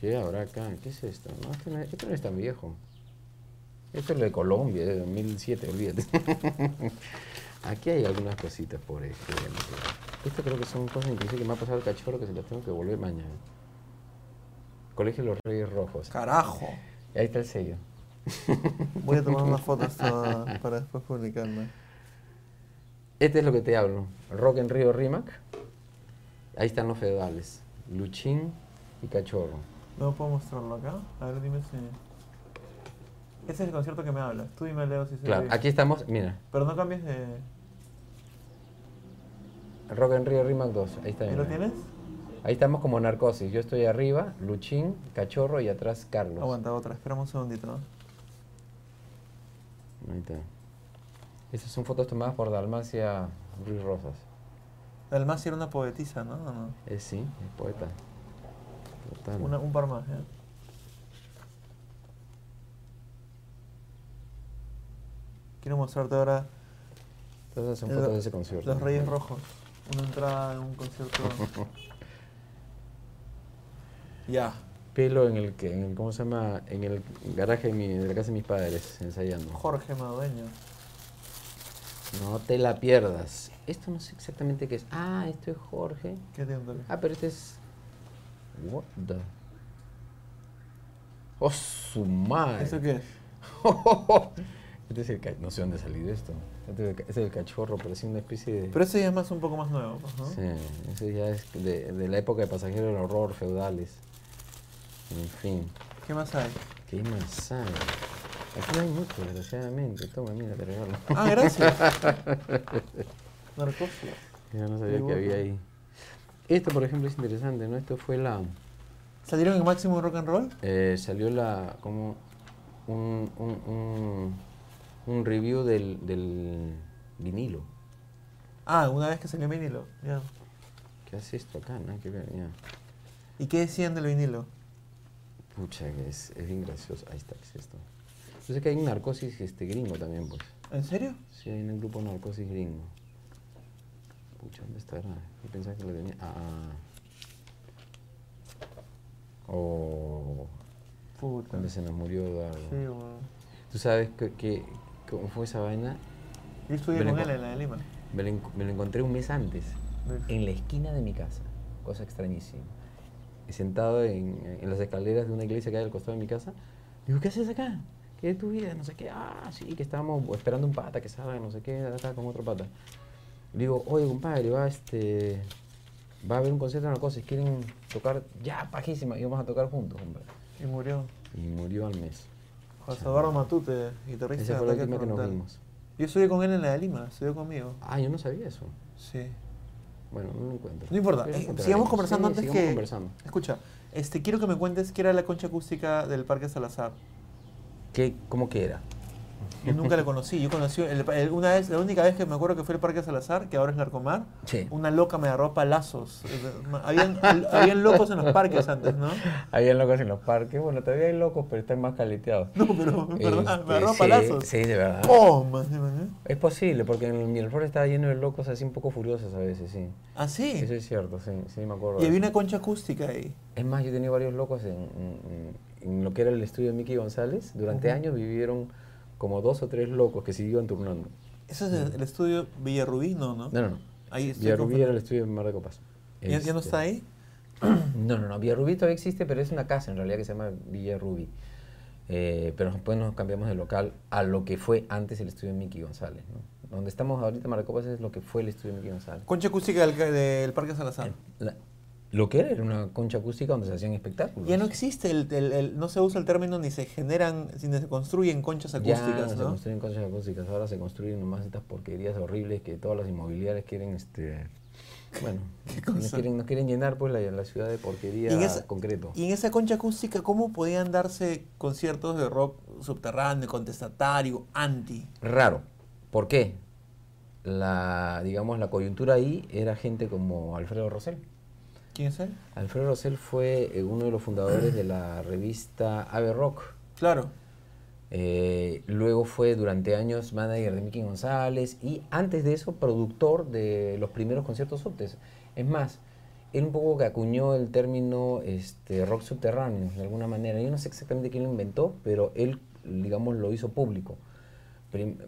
¿Qué habrá acá? ¿Qué es esto? No, esto no, es- esto no es tan viejo. Esto es lo de Colombia, de 2007, olvídate. Aquí hay algunas cositas, por ejemplo. Esto creo que son cosas inclusive que me ha pasado el cachorro que se las tengo que volver mañana. Colegio de los Reyes Rojos. Carajo. Y ahí está el sello. Voy a tomar unas fotos todas para después publicarla. Este es lo que te hablo. Rock en Río Rimac. Ahí están los feudales. Luchín y Cachorro. ¿No puedo mostrarlo acá? A ver, dime si... Ese es el concierto que me hablas. Tú dime, Leo, si se Claro, ve. aquí estamos, mira. Pero no cambies de... Rock en Río Rimac 2. Ahí está. ¿Ahí mira. lo tienes? Ahí estamos como narcosis. Yo estoy arriba, Luchín, Cachorro y atrás Carlos. Aguanta otra, esperamos un segundito. Ahí está. Estas son fotos tomadas por Dalmacia Ruiz Rosas. Además era una poetisa, ¿no? ¿O no? Es sí, es poeta. Total. Una- un par más, ¿ya? Quiero mostrarte ahora Entonces son el- fotos de ese concierto. Los Reyes Rojos. Una entrada en un concierto. ya. Pelo en el que, en el, ¿cómo se llama? En el garaje de, mi- de la casa de mis padres, ensayando. Jorge Madueño. No te la pierdas. Esto no sé exactamente qué es. Ah, esto es Jorge. ¿Qué tiene acá? Ah, pero este es. What the. Oh, su madre. ¿Eso qué es? este es el ca- No sé dónde ha salido esto. Este es el, este es el cachorro, parecía una especie de. Pero ese ya es más un poco más nuevo, pues, ¿no? Sí, ese ya es de, de la época de pasajeros del horror, feudales. En fin, ¿Qué más hay? ¿qué más hay? Aquí no hay mucho, desgraciadamente. Toma, mira, te regalo. Ah, gracias. Narcosis. Yo no sabía que había ahí. Esto, por ejemplo, es interesante, ¿no? Esto fue la. ¿Salieron en Máximo Rock and Roll? eh, salió la. como. un, un, un, un review del, del vinilo. Ah, una vez que salió vinilo. Ya. ¿Qué hace esto acá? Nada que ver, ya. ¿Y qué decían del vinilo? Pucha, que es, es bien gracioso. Ahí está, ¿qué es esto? Yo sé que hay un narcosis este, gringo también, pues. ¿En serio? Sí, hay un grupo narcosis gringo. Pucha, ¿dónde estará? Yo pensaba que lo tenía. Ah. Oh. Puta. Cuando se nos murió Eduardo. Sí, bueno. ¿Tú sabes que, que- cómo fue esa vaina? Yo estudié con él en la de Lima. Me lo, enco- me lo encontré un mes antes, en la esquina de mi casa. Cosa extrañísima. Sentado en, en las escaleras de una iglesia que hay al costado de mi casa. Digo, ¿qué haces acá? ¿Qué es tu vida? No sé qué. Ah, sí, que estábamos esperando un pata que salga, no sé qué, acá con otro pata. Le digo, oye, compadre, va este. Va a haber un concierto de narcosis, quieren tocar ya, pajísima, y vamos a tocar juntos, compadre. Y murió. Y murió al mes. José Eduardo Matute, guitarrista Esa fue la última que nos Frontal. vimos. Yo estudié con él en la de Lima, estudió conmigo. Ah, yo no sabía eso. Sí. Bueno, no lo encuentro. No importa, eh, sigamos conversando Sí, antes sigamos que... conversando. Escucha, este, quiero que me cuentes qué era la concha acústica del Parque Salazar. ¿Qué, ¿Cómo que era? Yo nunca la conocí. Yo conocí el- el- una vez, la única vez que me acuerdo que fue el Parque Salazar, que ahora es Larcomar. Sí. Una loca me agarró palazos. Habían, habían locos en los parques antes, ¿no? Habían locos en los parques. Bueno, todavía hay locos, pero están más caleteados. No, pero. Me Este, agarró sí, palazos. Sí, de verdad. Man, man, Es posible, porque en Miraflores estaba lleno de locos así un poco furiosos a veces, sí. Ah, sí. Eso es cierto, sí, sí me acuerdo. Y había una concha acústica ahí. Es más, yo tenía varios locos en, en- en lo que era el estudio de Mickey González. Durante años vivieron como dos o tres locos que se iban turnando. Ese es el, el estudio Villarrubí, ¿no? ¿no? No, no, no. Ahí Villarrubí era el estudio de Mar de Copas. ¿Ya, ya no Este, está ahí? No, no, no. Villarrubí todavía existe, pero es una casa en realidad que se llama Villarrubí. Eh, pero después nos cambiamos de local a lo que fue antes el estudio de Mickey González. ¿no? Donde estamos ahorita, Mar de Copas, es lo que fue el estudio de Mickey González. Concha acústica del, del Parque Salazar. La- lo que era era una concha acústica donde se hacían espectáculos. Ya no existe, el, el- el- no se usa el término ni se generan, ni se construyen conchas Ya acústicas, no se construyen conchas acústicas, ahora se construyen nomás estas porquerías horribles que todas las inmobiliarias quieren, este, bueno, ¿Qué nos quieren, nos quieren llenar pues la, la ciudad de porquería Y en esa- concreto. Y en esa concha acústica, ¿cómo podían darse conciertos de rock subterráneo, contestatario, anti? Raro. ¿Por qué? La, digamos, la coyuntura ahí era gente como Alfredo Rosell. ¿Quién es él? Alfredo Rosell fue eh, uno de los fundadores de la revista Ave Rock. Claro. Eh, luego fue durante años manager de Mickey González y antes de eso productor de los primeros conciertos subtes. Es más, él un poco que acuñó el término este, rock subterráneo de alguna manera. Yo no sé exactamente quién lo inventó, pero él, digamos, lo hizo público. Prim-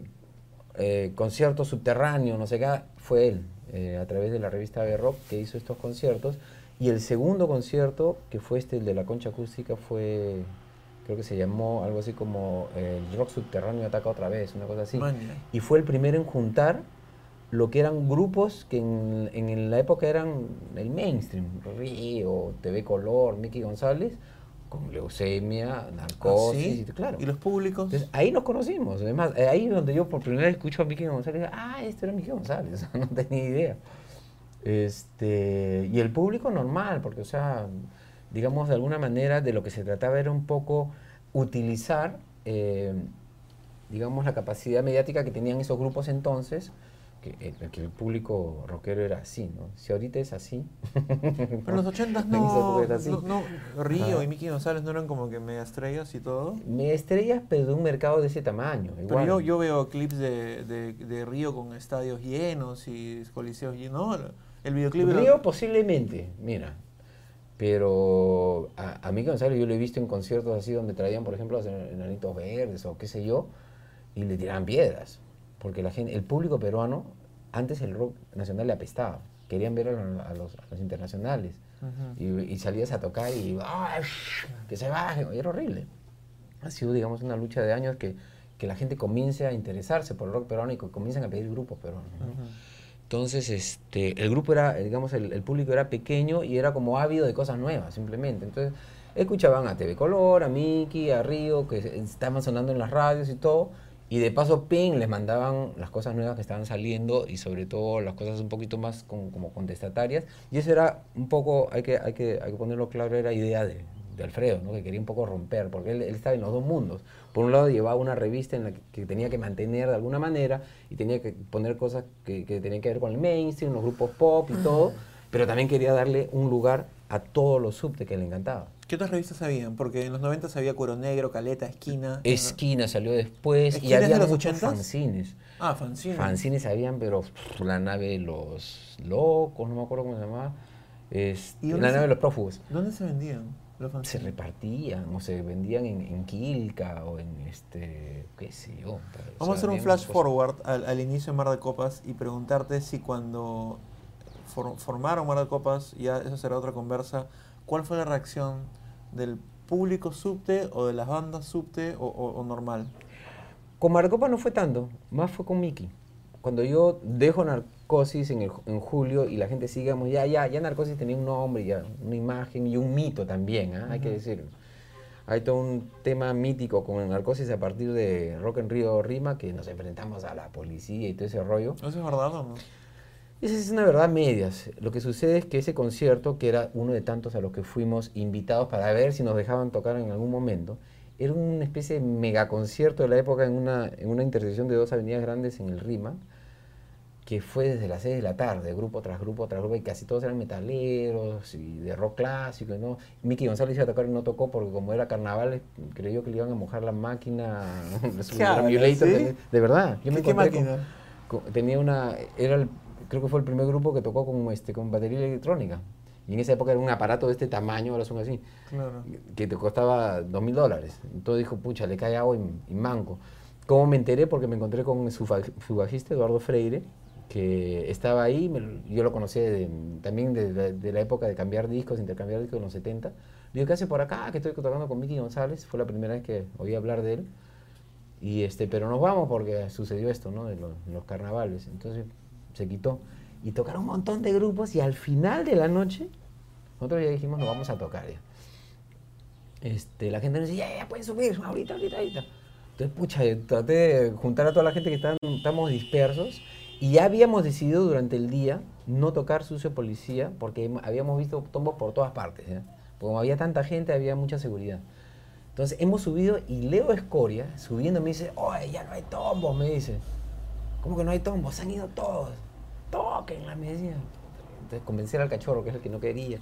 eh, concierto subterráneo, no sé qué, fue él, eh, a través de la revista Ave Rock, que hizo estos conciertos. Y el segundo concierto, que fue este, el de la concha acústica, fue, creo que se llamó algo así como eh, el rock subterráneo ataca otra vez, una cosa así. Y fue el primero en juntar lo que eran grupos que en, en la época eran el mainstream, Río, TV Color, Mickey González, con leucemia, narcosis, ¿Ah, sí? y- claro. ¿Y los públicos? Entonces, ahí nos conocimos. Además, eh, ahí es donde yo por primera vez escucho a Mickey González. Ah, este era Mickey González. no tenía idea. Este, y el público normal, porque, o sea, digamos, de alguna manera, de lo que se trataba era un poco utilizar, eh, digamos, la capacidad mediática que tenían esos grupos entonces, que, el- que el público rockero era así, ¿no? Si ahorita es así. Pero en los ochentas En esa no, no, no, Río Ajá. y Mickey González no eran como que mega estrellas y todo. Me estrellas, pero de un mercado de ese tamaño. Pero igual. yo, yo veo clips de, de, de Río con estadios llenos y coliseos llenos. ¿no? El videoclip era- Río posiblemente, mira. Pero a, a mí González yo lo he visto en conciertos así donde traían, por ejemplo, los enanitos verdes o qué sé yo, y le tiraban piedras. Porque la gente, el público peruano, antes el rock nacional le apestaba. Querían ver a, los- a los, a los internacionales. Y, y salías a tocar y ¡ay, que se bajen. y Era horrible. Ha sido, digamos, una lucha de años que, que la gente comience a interesarse por el rock peruano y que comiencen a pedir grupos peruanos. Entonces, este, el grupo era, digamos, el, público era pequeño y era como ávido de cosas nuevas, simplemente. Entonces, escuchaban a TV Color, a Mickey, a Río, que estaban sonando en las radios y todo. Y de paso, ping, les mandaban las cosas nuevas que estaban saliendo y sobre todo las cosas un poquito más con- como contestatarias. Y eso era un poco, hay que, hay que, hay que ponerlo claro, era idea de, de Alfredo, ¿no? que quería un poco romper, porque él, él estaba en los dos mundos. Por un lado llevaba una revista en la que, que tenía que mantener de alguna manera y tenía que poner cosas que, que tenían que ver con el mainstream, los grupos pop y todo, pero también quería darle un lugar a todos los subte que le encantaba. ¿Qué otras revistas habían? Porque en los 90 había Cuero Negro, Caleta, Esquina. ¿no? Esquina salió después y ¿Esquina es de había los muchos 80s? fanzines. Ah, fanzine. Fanzines habían, pero pff, la nave de los locos, no me acuerdo cómo se llamaba. ¿Y la nave se- de los prófugos. ¿Dónde se vendían los Se repartían o se vendían en, en Quilca o en este, qué sé yo. o Vamos sea, a hacer un flash forward al, al inicio de Mar de Copas y preguntarte si cuando for- formaron Mar de Copas, ya eso será otra conversa, ¿cuál fue la reacción del público subte o de las bandas subte o, o- o normal? Con Marcopa no fue tanto, más fue con Mickey. Cuando yo dejo Narcosis en, el- en julio y la gente sigue, ya, ya, ya Narcosis tenía un nombre, ya, una imagen y un mito también, ¿ah? hay que decirlo. Hay todo un tema mítico con el Narcosis a partir de Rock en Río Rima, que nos enfrentamos a la policía y todo ese rollo. ¿Eso es verdad o no? Esa es una verdad medias. Lo que sucede es que ese concierto, que era uno de tantos a los que fuimos invitados para ver si nos dejaban tocar en algún momento, era una especie de mega concierto de la época en una, en una intersección de dos avenidas grandes en el Rima, que fue desde las 6 de la tarde, grupo tras grupo tras grupo, y casi todos eran metaleros y de rock clásico, ¿no? Mickey González iba a tocar y no tocó porque como era carnaval, creyó que le iban a mojar la máquina, su ¿Qué sí? tenía- de verdad. Yo me ¿Qué, qué encontré con- máquina? co- tenía una, era el- creo que fue el primer grupo que tocó con, este, con batería electrónica. Y en esa época era un aparato de este tamaño, ahora son así, Claro. que te costaba dos mil dólares. Entonces dijo, pucha, le cae agua y, y manco. ¿Cómo me enteré? Porque me encontré con su, su bajista, Eduardo Freire, que estaba ahí, me yo lo conocí de- también de, la- de la época de cambiar discos, intercambiar discos en los 70. Le digo, ¿qué hace por acá? Que estoy tocando con Mickey González. Fue la primera vez que oí hablar de él. Y este, pero nos vamos porque sucedió esto, ¿no? De los, los carnavales. Entonces se quitó. Y tocaron un montón de grupos y al final de la noche, nosotros ya dijimos, nos vamos a tocar ya. Este, la gente nos decía, ya, ya pueden subir, ahorita, ahorita, ahorita. Entonces, pucha, traté de juntar a toda la gente que estaban, estamos dispersos y ya habíamos decidido durante el día no tocar Sucio Policía porque habíamos visto tombos por todas partes. Porque como había tanta gente, había mucha seguridad. Entonces hemos subido y Leo Escoria, subiendo, me dice, oye, ya no hay tombos, me dice. ¿Cómo que no hay tombos? Han ido todos. Tóquenla, me decía. Entonces convencer al cachorro, que es el que no quería.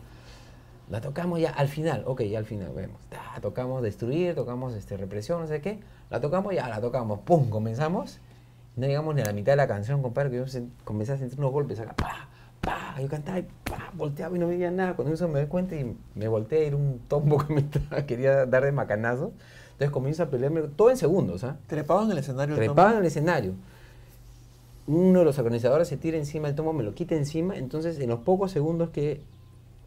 La tocamos ya al final, ok, ya al final, vemos. Tocamos destruir, tocamos este, represión, no sé qué. La tocamos, ya la tocamos, pum, comenzamos. No llegamos ni a la mitad de la canción, compadre, que yo comencé a sentir unos golpes acá, pa, pa, yo cantaba y pa, volteaba y no veía nada. Cuando eso me doy cuenta y me volteé, era un tombo que me estaba- quería dar de macanazo. Entonces comienzo a pelearme, todo en segundos, ¿ah? ¿Trepaban en el escenario? el Trepaban en el escenario. Uno de los organizadores se tira encima del tomo, me lo quita encima. Entonces, en los pocos segundos que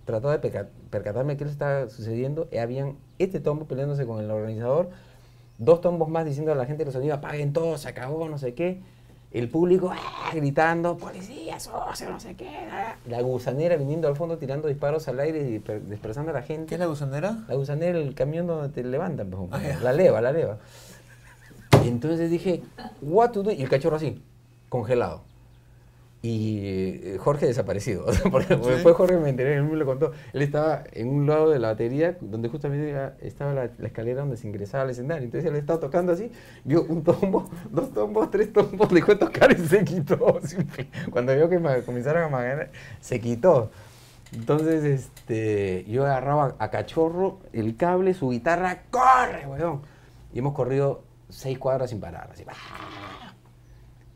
trataba de perca- percatarme qué le estaba sucediendo, habían este tombo peleándose con el organizador, dos tombos más diciendo a la gente de los sonidos, apaguen todo, se acabó, no sé qué. El público ¡ah! gritando, policía, socio, no sé qué. ah". La gusanera viniendo al fondo tirando disparos al aire y per- dispersando a la gente. ¿Qué es la gusanera? La gusanera, el camión donde te levantan, pues, Ah, la leva, la leva. Y entonces dije, what to do? Y el cachorro así, congelado. Y eh, Jorge desaparecido. Porque Sí. después Jorge me enteré, él me lo contó. Él estaba en un lado de la batería, donde justamente estaba la, la escalera donde se ingresaba al escenario. Entonces él estaba tocando así, vio un tombo, dos tombos, tres tombos, dejó de tocar y se quitó. Simple. Cuando vio que me comenzaron a magar, se quitó. Entonces, este, yo agarraba a cachorro el cable, su guitarra, ¡corre, weón! Y hemos corrido seis cuadras sin parar. Así, ¡ah!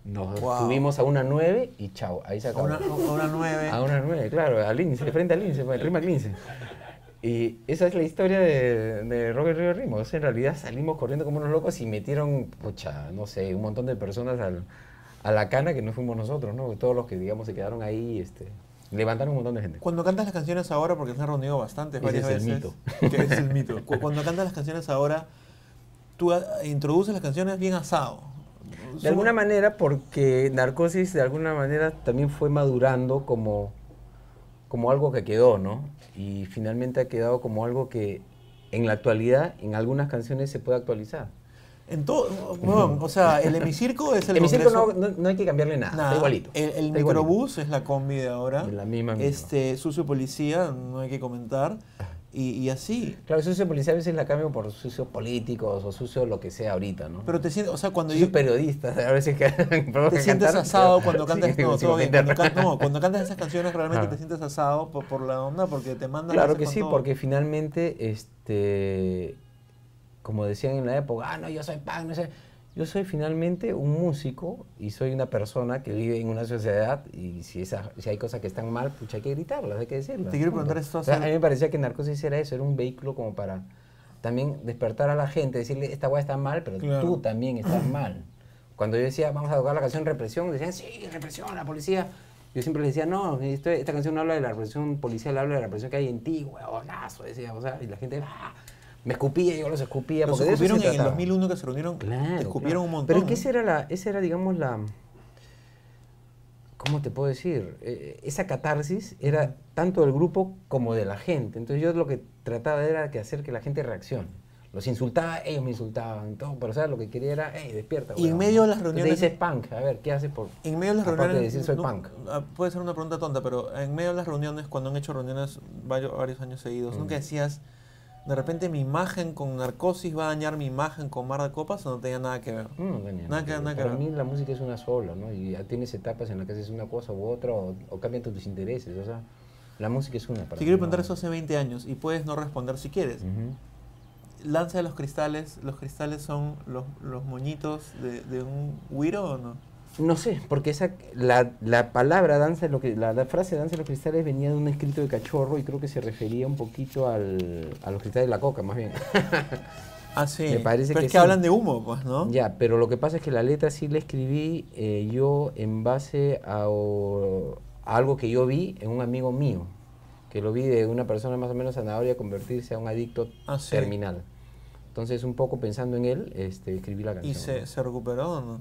Nos Wow. subimos a una nueve y chao, ahí se A acabó. una, a una nueve. A una nueve, claro, al lince, frente al lince, el rima al lince. Y esa es la historia de, de Robert Río Rimo. O sea, en realidad salimos corriendo como unos locos y metieron, pucha, no sé, un montón de personas al- a la cana que no fuimos nosotros, ¿no? Todos los que, digamos, se quedaron ahí, este, levantaron un montón de gente. Cuando cantas las canciones ahora, porque se han reunido bastantes, Ese varias es el veces. Que ese es el mito. Cu- Cuando cantas las canciones ahora, tú ah, introduces las canciones bien asado. De alguna manera, porque Narcosis de alguna manera también fue madurando como, como algo que quedó, ¿no? Y finalmente ha quedado como algo que en la actualidad, en algunas canciones se puede actualizar. En todo, bueno, o sea, el hemicirco es el En mi circo no, no- no hay que cambiarle nada, Nada. está igualito. El, el está igualito. microbús es la combi de ahora. La misma, misma. Este, sucio policía, no hay que comentar. Y, y así. Claro, sucio policía a veces la cambio por sucios políticos o sucio lo que sea ahorita, ¿no? Pero te sientes, o sea, cuando yo, periodistas, a veces que te sientes asado cuando cantas, Sí, no, todo bien, cuando, can- no, cuando cantas esas canciones realmente te sientes asado por, por la onda, porque te mandan Claro que sí, todo. porque finalmente, este, como decían en la época, ah, no, yo soy pan, no sé. Yo soy finalmente un músico y soy una persona que vive en una sociedad y si, esa, si hay cosas que están mal, pues hay que gritarlas, hay que decirlas. Te quiero preguntar esto O sea, a mí me parecía que Narcosis era eso, era un vehículo como para también despertar a la gente, decirle, esta weá está mal, pero Claro. tú también estás mal. Cuando yo decía, vamos a tocar la canción Represión, decían, sí, represión, la policía. Yo siempre les decía, no, esto- esta canción no habla de la represión policial, habla de la represión que hay en ti, huevonazo, decía, o sea, y la gente, "Ah", me escupía, yo los escupía, Los porque escupieron en el trataba. 2001 que se reunieron, Claro, escupieron claro. un montón. Pero es que esa era, la, esa era digamos, la... ¿Cómo te puedo decir? Eh, esa catarsis era tanto del grupo como de la gente. Entonces yo lo que trataba era que hacer que la gente reaccione. Los insultaba, ellos me insultaban, todo, pero o sea, lo que quería era, hey, despierta. Y en huevón", medio de las Entonces reuniones- dices punk, a ver, ¿qué haces por...? En medio de las de reuniones. decir soy no- punk. ah, puede ser una pregunta tonta, pero en medio de las reuniones, cuando han hecho reuniones varios, varios años seguidos, Mm. nunca decías, de repente mi imagen con Narcosis va a dañar mi imagen con Mar de Copas o no tenía nada que ver. No, tenía Nada que- ver. Para mí la música es una sola, ¿no? Y ya tienes etapas en las que haces una cosa u otra o, o cambian tus intereses, o sea, la música es una para Te quiero preguntar eso hace 20 años y puedes no responder si quieres. Lanza de los cristales, ¿los cristales son los, los moñitos de, de un güiro o no? No sé, porque esa, la, la palabra danza, lo que, la, la frase danza de los cristales venía de un escrito de cachorro y creo que se refería un poquito al, a los cristales de la coca, más bien. Ah, sí. Me parece Pero que es que sí. hablan de humo, pues, ¿no? Ya, pero lo que pasa es que la letra sí la escribí eh, yo en base a, o- a algo que yo vi en un amigo mío, que lo vi de una persona más o menos zanahoria convertirse a un adicto Ah, sí. terminal. Entonces, un poco pensando en él, este, escribí la canción. ¿Y se, se recuperó o no?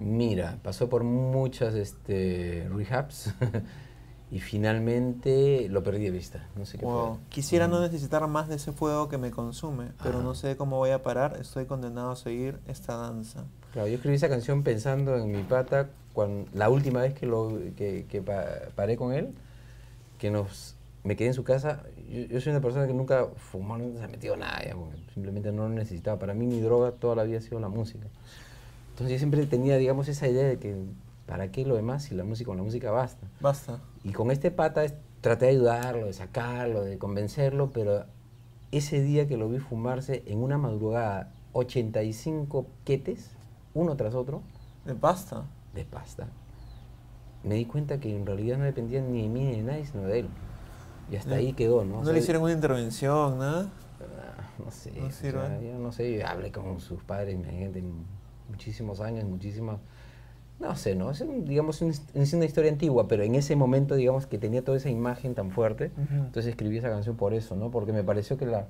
Mira, pasó por muchas este, rehabs y finalmente lo perdí de vista. No sé qué Wow. fue. Quisiera no Mm. necesitar más de ese fuego que me consume, pero Ajá. no sé cómo voy a parar. Estoy condenado a seguir esta danza. Claro, yo escribí esa canción pensando en mi pata cuando, la última vez que, lo, que, que pa- paré con él, que nos, me quedé en su casa. Yo, yo soy una persona que nunca fumó, nunca se ha metido nada, ya, simplemente no lo necesitaba. Para mí mi droga toda la vida ha sido la música. Entonces yo siempre tenía, digamos, esa idea de que ¿para qué lo demás si la música con la música basta? Basta. Y con este pata traté de ayudarlo, de sacarlo, de convencerlo, pero ese día que lo vi fumarse en una madrugada 85 quetes, uno tras otro, De pasta. de pasta, me di cuenta que en realidad no dependía ni de mí ni de nadie, sino de él. Y hasta No- ahí quedó, ¿no? No, O sea, le hicieron una intervención, nada. ah, No sé, No o sea, sirve. yo no sé, yo hablé con sus padres, mi gente, muchísimos años, muchísimas... No sé, ¿no? Es, un- digamos, un- es una historia antigua, pero en ese momento, digamos, que tenía toda esa imagen tan fuerte, Ujú. entonces escribí esa canción por eso, ¿no? Porque me pareció que la...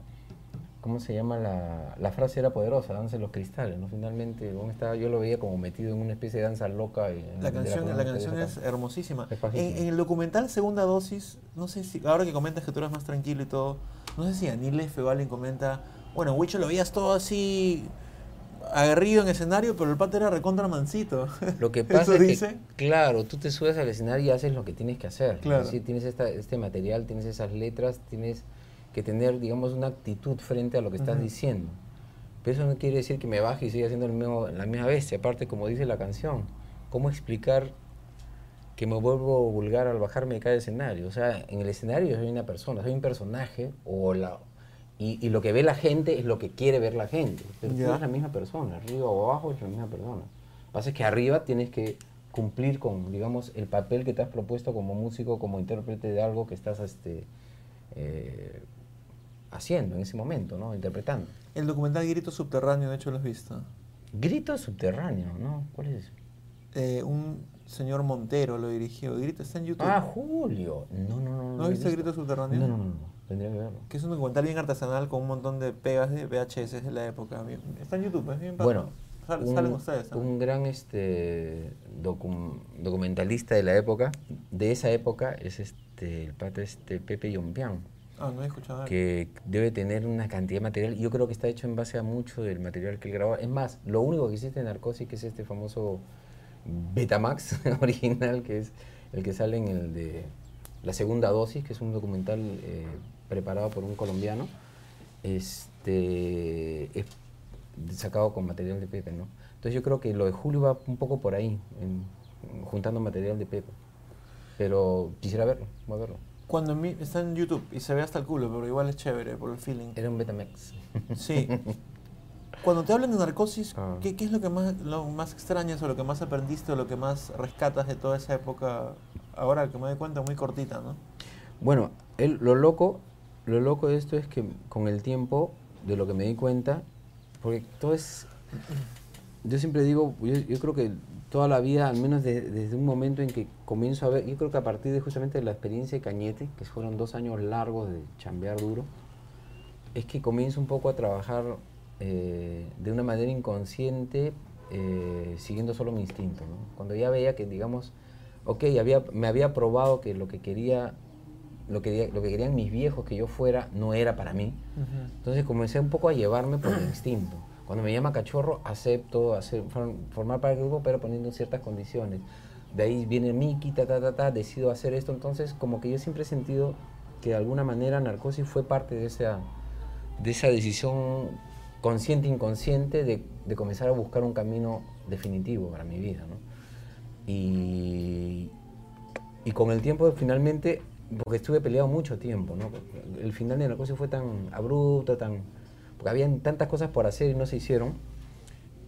¿Cómo se llama? La, la frase era poderosa, danza de los cristales, ¿no? Finalmente, estaba, yo lo veía como metido en una especie de danza loca. y- La canción, la canción es hermosísima. Es. En, en el documental Segunda Dosis, no sé si, ahora que comentas que tú eres más tranquilo y todo, no sé si Anile Fevalen comenta, bueno, Huicho lo veías todo así aguerrido en escenario, pero el pato era recontra mansito. Lo que ¿Eso pasa es dice? que, claro, tú te subes al escenario y haces lo que tienes que hacer. Claro. Es decir, tienes esta, este material, tienes esas letras, tienes que tener, digamos, una actitud frente a lo que estás diciendo. Pero eso no quiere decir que me baje y siga haciendo el mismo, la misma bestia. Aparte, como dice la canción, ¿cómo explicar que me vuelvo vulgar al bajarme de cada escenario? O sea, en el escenario soy una persona, soy un personaje o la, y, y lo que ve la gente es lo que quiere ver la gente. Pero tú Ya. eres la misma persona, arriba o abajo es la misma persona. Lo que pasa es que arriba tienes que cumplir con, digamos, el papel que te has propuesto como músico, como intérprete de algo que estás este, eh, haciendo en ese momento, ¿no? Interpretando. El documental Grito Subterráneo, de hecho, lo has visto. Grito subterráneo, ¿no? ¿Cuál es ese? Eh, un señor Montero lo dirigió. Grito está en YouTube. Ah, Julio. No, no, no. ¿No he viste. Grito Subterráneo? No, no, no, no. Tendría que verlo. Que es un documental bien artesanal con un montón de pegas de VHS de la época. Bien- Está en YouTube, es bien. Bueno, Sal- un, salen ustedes. un gran este, docum- documentalista de la época, de esa época, es este, el pata este Pepe Yompian, Ah, no he escuchado. nada. que debe tener una cantidad de material. Yo creo que está hecho en base a mucho del material que él grabó. Es más, lo único que existe en Narcosis que es este famoso Betamax original, que es el que sale en el de La Segunda Dosis, que es un documental eh, preparado por un colombiano. Este, es sacado con material de Pepe, ¿no? Entonces yo creo que lo de Julio va un poco por ahí, en- juntando material de Pepe. Pero quisiera verlo, voy a verlo. Cuando en mi- está en YouTube y se ve hasta el culo, pero igual es chévere por el feeling. Era un Betamax. Sí. Cuando te hablan de narcosis, Ah. ¿qué, qué es lo que más lo más extrañas o lo que más aprendiste o lo que más rescatas de toda esa época? Ahora que me doy cuenta, muy cortita, ¿no? Bueno, él, lo loco, lo loco de esto es que con el tiempo, de lo que me di cuenta, porque todo es, yo siempre digo, yo, creo que toda la vida, al menos de- desde un momento en que comienzo a ver, yo creo que a partir de justamente de la experiencia de Cañete, que fueron dos años largos de chambear duro, es que comienzo un poco a trabajar eh, de una manera inconsciente, eh, siguiendo solo mi instinto. ¿no? Cuando ya veía que, digamos, ok, había, me había probado que lo que quería, lo que, lo que querían mis viejos que yo fuera, no era para mí. Entonces comencé un poco a llevarme por el instinto. Cuando me llama cachorro, acepto hacer, form- formar parte del grupo, pero poniendo ciertas condiciones. De ahí viene Miki, ta, ta, ta, ta, decido hacer esto. Entonces, como que yo siempre he sentido que de alguna manera Narcosis fue parte de esa, de esa decisión consciente inconsciente de, de comenzar a buscar un camino definitivo para mi vida. ¿no? Y, y con el tiempo finalmente, porque estuve peleado mucho tiempo, ¿no? el final de Narcosis fue tan abrupto, tan, porque habían tantas cosas por hacer y no se hicieron,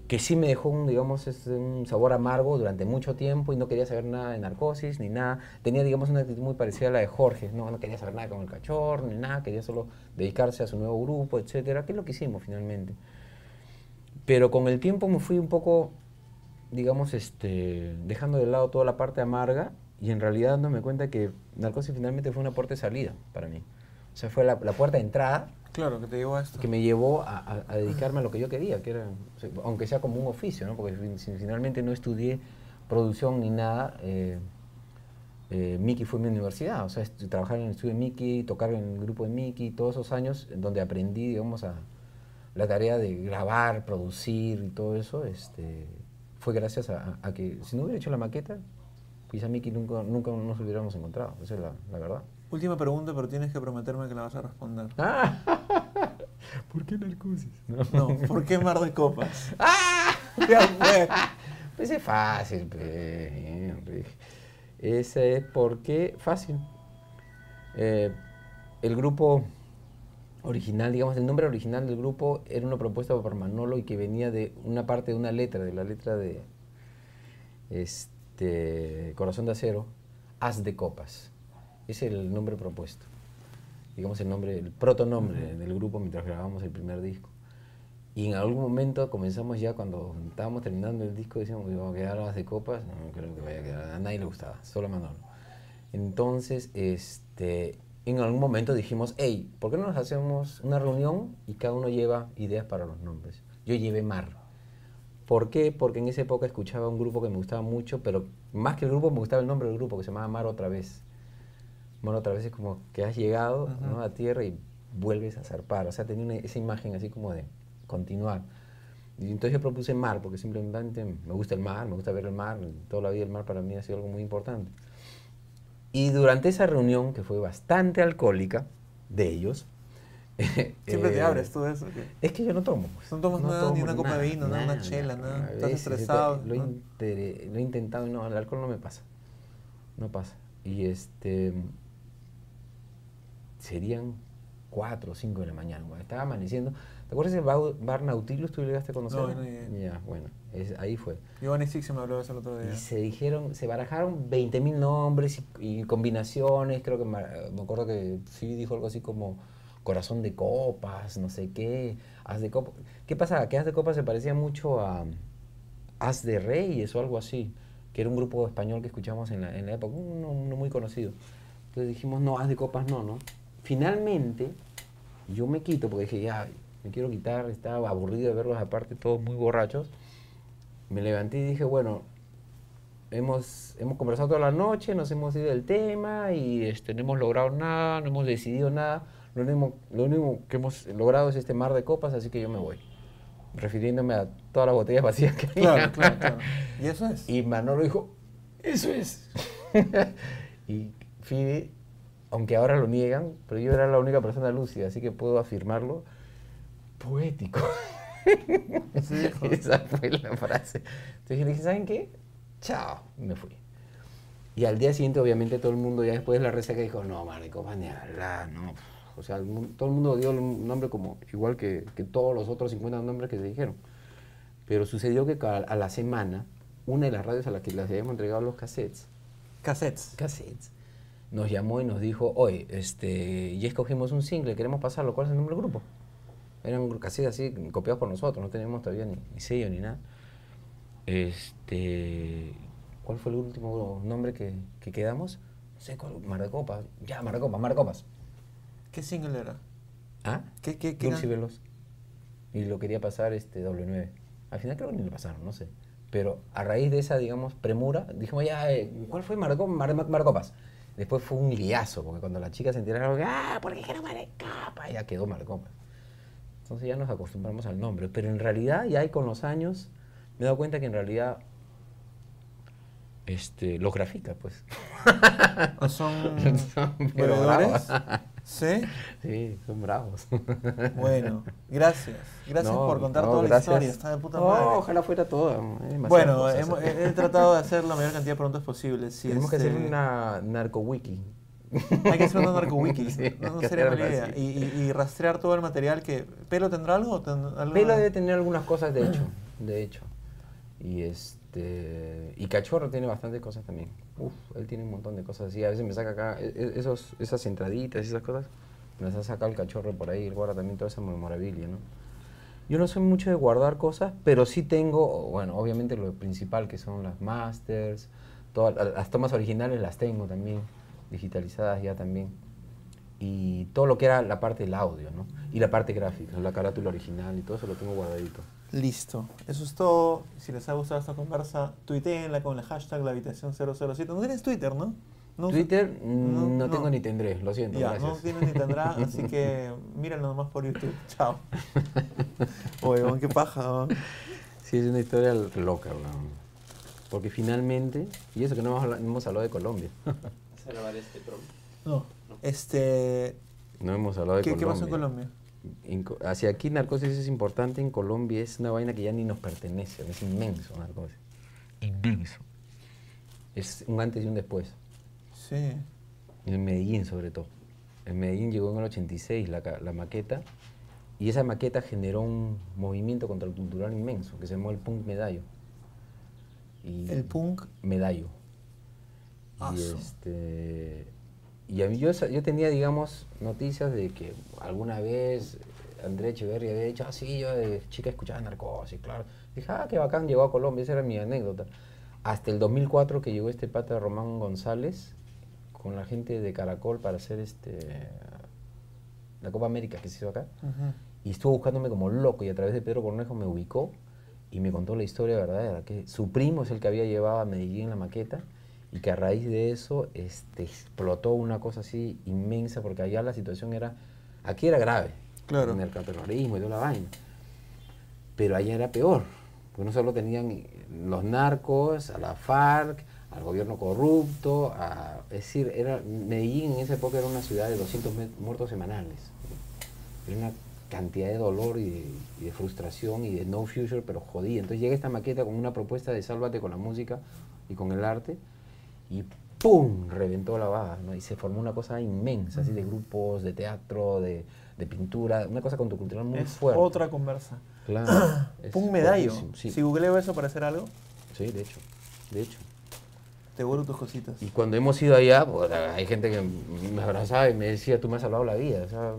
que sí me dejó un, digamos, un sabor amargo durante mucho tiempo y no quería saber nada de narcosis ni nada. Tenía, digamos, una actitud muy parecida a la de Jorge, no, no quería saber nada con el cachorro ni nada, quería solo dedicarse a su nuevo grupo, etcétera, que es lo que hicimos finalmente. Pero con el tiempo me fui un poco, digamos, este, dejando de lado toda la parte amarga y en realidad dándome cuenta que narcosis finalmente fue una puerta de salida para mí. O sea, fue la, la puerta de entrada Claro, que te llevó a esto. que me llevó a, a- a dedicarme a lo que yo quería, que era, o sea, aunque sea como un oficio, ¿no? porque finalmente no estudié producción ni nada, eh, eh, Mickey fue mi universidad, o sea, trabajar en el estudio de Mickey, tocar en el grupo de Mickey, todos esos años donde aprendí, digamos, a la tarea de grabar, producir y todo eso, este, fue gracias a, a que si no hubiera hecho la maqueta, quizá Mickey nunca, nunca nos hubiéramos encontrado, esa es la, la verdad. Última pregunta, pero tienes que prometerme que la vas a responder. Ah, ¿Por qué narcosis? No, ¿por qué Mar de Copas? Ya fue. Pues es fácil, Henry. Ese es porque, fácil. Eh, el grupo original, digamos, el nombre original del grupo era una propuesta por Manolo y que venía de una parte de una letra, de la letra de este, Corazón de Acero, Haz de Copas. Ese es el nombre propuesto. Digamos, el nombre, el protonombre del grupo mientras grabábamos el primer disco. Y en algún momento comenzamos ya cuando estábamos terminando el disco, decíamos que íbamos a quedar más de copas, no creo que vaya a quedar, a nadie le gustaba, solo a Manolo. Entonces, este, en algún momento dijimos, hey, ¿por qué no nos hacemos una reunión y cada uno lleva ideas para los nombres? Yo llevé Mar. ¿Por qué? Porque en esa época escuchaba un grupo que me gustaba mucho, pero más que el grupo me gustaba el nombre del grupo, que se llamaba Mar otra vez. Mar otra vez es como que has llegado ¿no? A tierra y vuelves a zarpar. O sea, tenía una- esa imagen así como de continuar. Y entonces yo propuse mar, porque simplemente me gusta el mar, me gusta ver el mar, toda la vida el mar para mí ha sido algo muy importante. Y durante esa reunión, que fue bastante alcohólica, de ellos... Siempre te eh, abres tú eso. ¿qué? Es que yo no tomo. pues. No tomas nada, ni tomo una copa de vino, nada, una chela, nada. Estás estresado, Lo, he ¿no? intere- lo he intentado y no, el alcohol no me pasa. No pasa. Y este. Serían 4 o 5 de la mañana. estaba amaneciendo. ¿Te acuerdas del bar, bar Nautilus? ¿Tú llegaste a conocer? No, no llegué. Ya, bueno, es- ahí fue. Giovanni Sixi me habló de eso el otro día. Y se dijeron, se barajaron 20.000 nombres y, y combinaciones. Creo que me acuerdo que sí dijo algo así como corazón de copas, no sé qué, haz de copas. ¿Qué pasaba? Que haz de copas se parecía mucho a Haz de Reyes o algo así, que era un grupo español que escuchamos en la, época, uno, muy conocido. Entonces dijimos, no, haz de copas no, ¿no? Finalmente, yo me quito porque dije, ya, me quiero quitar, estaba aburrido de verlos aparte, todos muy borrachos. Me levanté y dije, bueno, hemos, hemos conversado toda la noche, nos hemos ido del tema y este, no hemos logrado nada, no hemos decidido nada. Lo único, lo único que hemos logrado es este mar de copas, así que yo me voy. Refiriéndome a todas las botellas vacías que había. Claro, claro, claro. Y eso es. Y Manolo dijo, eso es. y Fide, aunque ahora lo niegan, pero yo era la única persona lúcida, así que puedo afirmarlo, poético. Dijo. Esa fue la frase. Entonces yo le dije, ¿saben qué? Chao. Y me fui. Y al día siguiente, obviamente, todo el mundo, ya después de la resaca, dijo, no, marico, van ni a hablar, no. O sea, el todo el mundo dio el nombre como igual que, que todos los otros 50 nombres que se dijeron. Pero sucedió que ca- a la semana, una de las radios a las que les habíamos entregado los cassettes, Cassettes. cassettes, nos llamó y nos dijo, oye, este, ya escogimos un single, queremos pasarlo, ¿cuál es el nombre del grupo? Eran cassettes así, copiados por nosotros, no teníamos todavía ni, ni sello ni nada. Este, ¿cuál fue el último nombre que, que quedamos? No sé, ¿cuál? Mar de Copas. Ya, Mar de Copas, Mar de Copas. ¿Qué single era? ¿Ah? ¿Qué, qué, qué Dulce y? Veloz. Y lo quería pasar este W9. Al final creo que ni lo pasaron, no sé. Pero a raíz de esa, digamos, premura, dijimos ya, eh, ¿cuál fue Marco, Mar, Mar- Marcopas? Después fue un liazo, porque cuando las chicas se enteraron, ah, ¿por qué dijeron Marcopas? Ya quedó Marcopas. Entonces ya nos acostumbramos al nombre. Pero en realidad, ya ahí con los años, me he dado cuenta que en realidad este, los grafica, pues. ¿O son bravo. ¿Sí? Sí, son bravos. Bueno, gracias. Gracias No, por contar no, toda la gracias. historia. Está de puta No, madre. ojalá fuera toda. Bueno, hemos- he, he tratado de hacer la mayor cantidad de preguntas posibles. Si Tenemos que este, hacer una narco wiki. Hay que hacer una narco wiki. Sí, no, no sería mala idea. Y, y- y rastrear todo el material que... ¿Pelo tendrá algo? alguna- Pelo debe tener algunas cosas, de hecho. De hecho. Y este. Y Cachorro tiene bastantes cosas también. Uf, él tiene un montón de cosas así. A veces me saca acá e- e- esos, esas entraditas y esas cosas. Me las ha sacado el cachorro por ahí. Guarda también toda esa memorabilia, ¿no? Yo no soy mucho de guardar cosas, pero sí tengo, bueno, obviamente lo principal que son las masters, todas la- las tomas originales las tengo también, digitalizadas ya también. Y todo lo que era la parte del audio, ¿no? Y la parte gráfica, la carátula original y todo eso lo tengo guardadito. Listo. Eso es todo. Si les ha gustado esta conversa, tuiteenla con el hashtag la habitación 007. No tienes Twitter, ¿no? No Twitter mm, no- no, no. tengo ni tendré, lo siento, Ya, gracias. no tienes ni tendrá, así que mírenlo nomás por YouTube. Chao. Oye, qué paja, weón. Sí, es una historia loca, weón. Porque finalmente, y eso que no hemos hemos hablado de Colombia. No. Este. No hemos hablado de ¿Qué, qué Colombia. pasó en Colombia? Hacia aquí narcosis es importante, en Colombia es una vaina que ya ni nos pertenece, es inmenso narcosis. Inmenso. Es un antes y un después. Sí. En Medellín sobre todo. En Medellín llegó en el 86 la, la maqueta y esa maqueta generó un movimiento contracultural inmenso que se llamó el punk medallo. Y El punk. medallo. Ah, Y, este, y a mí yo, yo tenía, digamos, noticias de que alguna vez André Echeverri había dicho, ah, sí, yo de chica escuchaba narcosis, claro. Dije, ah, qué bacán, llegó a Colombia, esa era mi anécdota. Hasta el 2004 que llegó este pata Román González con la gente de Caracol para hacer este la Copa América que se hizo acá. Ujú. Y estuvo buscándome como loco y a través de Pedro Cornejo me ubicó y me contó la historia verdadera, que su primo es el que había llevado a Medellín la maqueta y que a raíz de eso este, explotó una cosa así inmensa porque allá la situación era, aquí era grave, Claro. el narcoterrorismo y toda la vaina, pero allá era peor, porque no solo tenían los narcos, a la FARC, al gobierno corrupto, a- es decir, era, Medellín en esa época era una ciudad de 200 me- muertos semanales. Era una cantidad de dolor y de, y de frustración y de no future, pero jodida. Entonces llega esta maqueta con una propuesta de sálvate con la música y con el arte y ¡pum! reventó la vaga, ¿no? Y se formó una cosa inmensa, así de grupos, de teatro, de, de pintura, una cosa contracultural muy Es fuerte. otra conversa. Claro. es Punk medallo. Sí, Si googleo eso para hacer algo, sí, de hecho, de hecho. te vuelvo tus cositas. Y cuando hemos ido allá, pues, hay gente que me abrazaba y me decía, tú me has salvado la vida. O sea,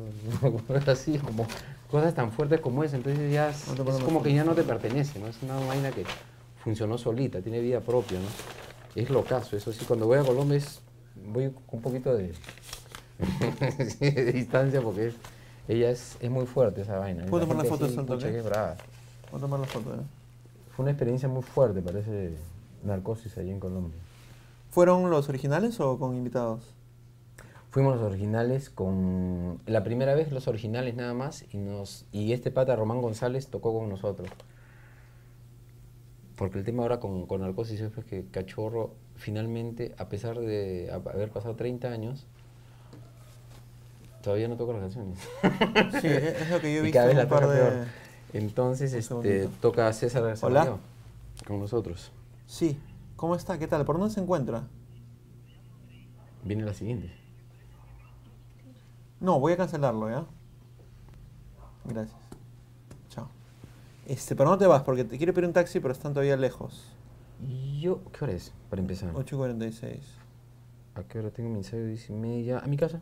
cosas así, como cosas tan fuertes como esa. Entonces ya es, No como que ya no te pertenece, ¿no? Es una vaina que funcionó solita, tiene vida propia, ¿no? Es locazo, eso sí. Cuando voy a Colombia es, voy con un poquito de, distancia porque es- ella es, es muy fuerte esa vaina. ¿Puedo tomar la foto de Santo brava. Tomar la foto. ¿eh? Fue una experiencia muy fuerte, parece, narcosis allí en Colombia. ¿Fueron los originales o con invitados? Fuimos los originales con la primera vez los originales nada más y nos y este pata Román González tocó con nosotros. Porque el tema ahora con, con Narcosis es que Cachorro finalmente, a pesar de ha- haber pasado 30 años, todavía no toca las canciones. Sí, es lo que yo he y visto cada vez en la un par toca de... peor. Entonces este, toca César Hola. Con nosotros. Sí. ¿Cómo está? ¿Qué tal? ¿Por dónde se encuentra? Viene la siguiente. No, voy a cancelarlo, ¿ya? Gracias. Este, pero no te vas porque te quiero pedir un taxi, pero están todavía lejos. Yo, ¿qué hora es para empezar? 8.46. ¿A qué hora tengo mi ensayo? Diez y media. ¿A mi casa?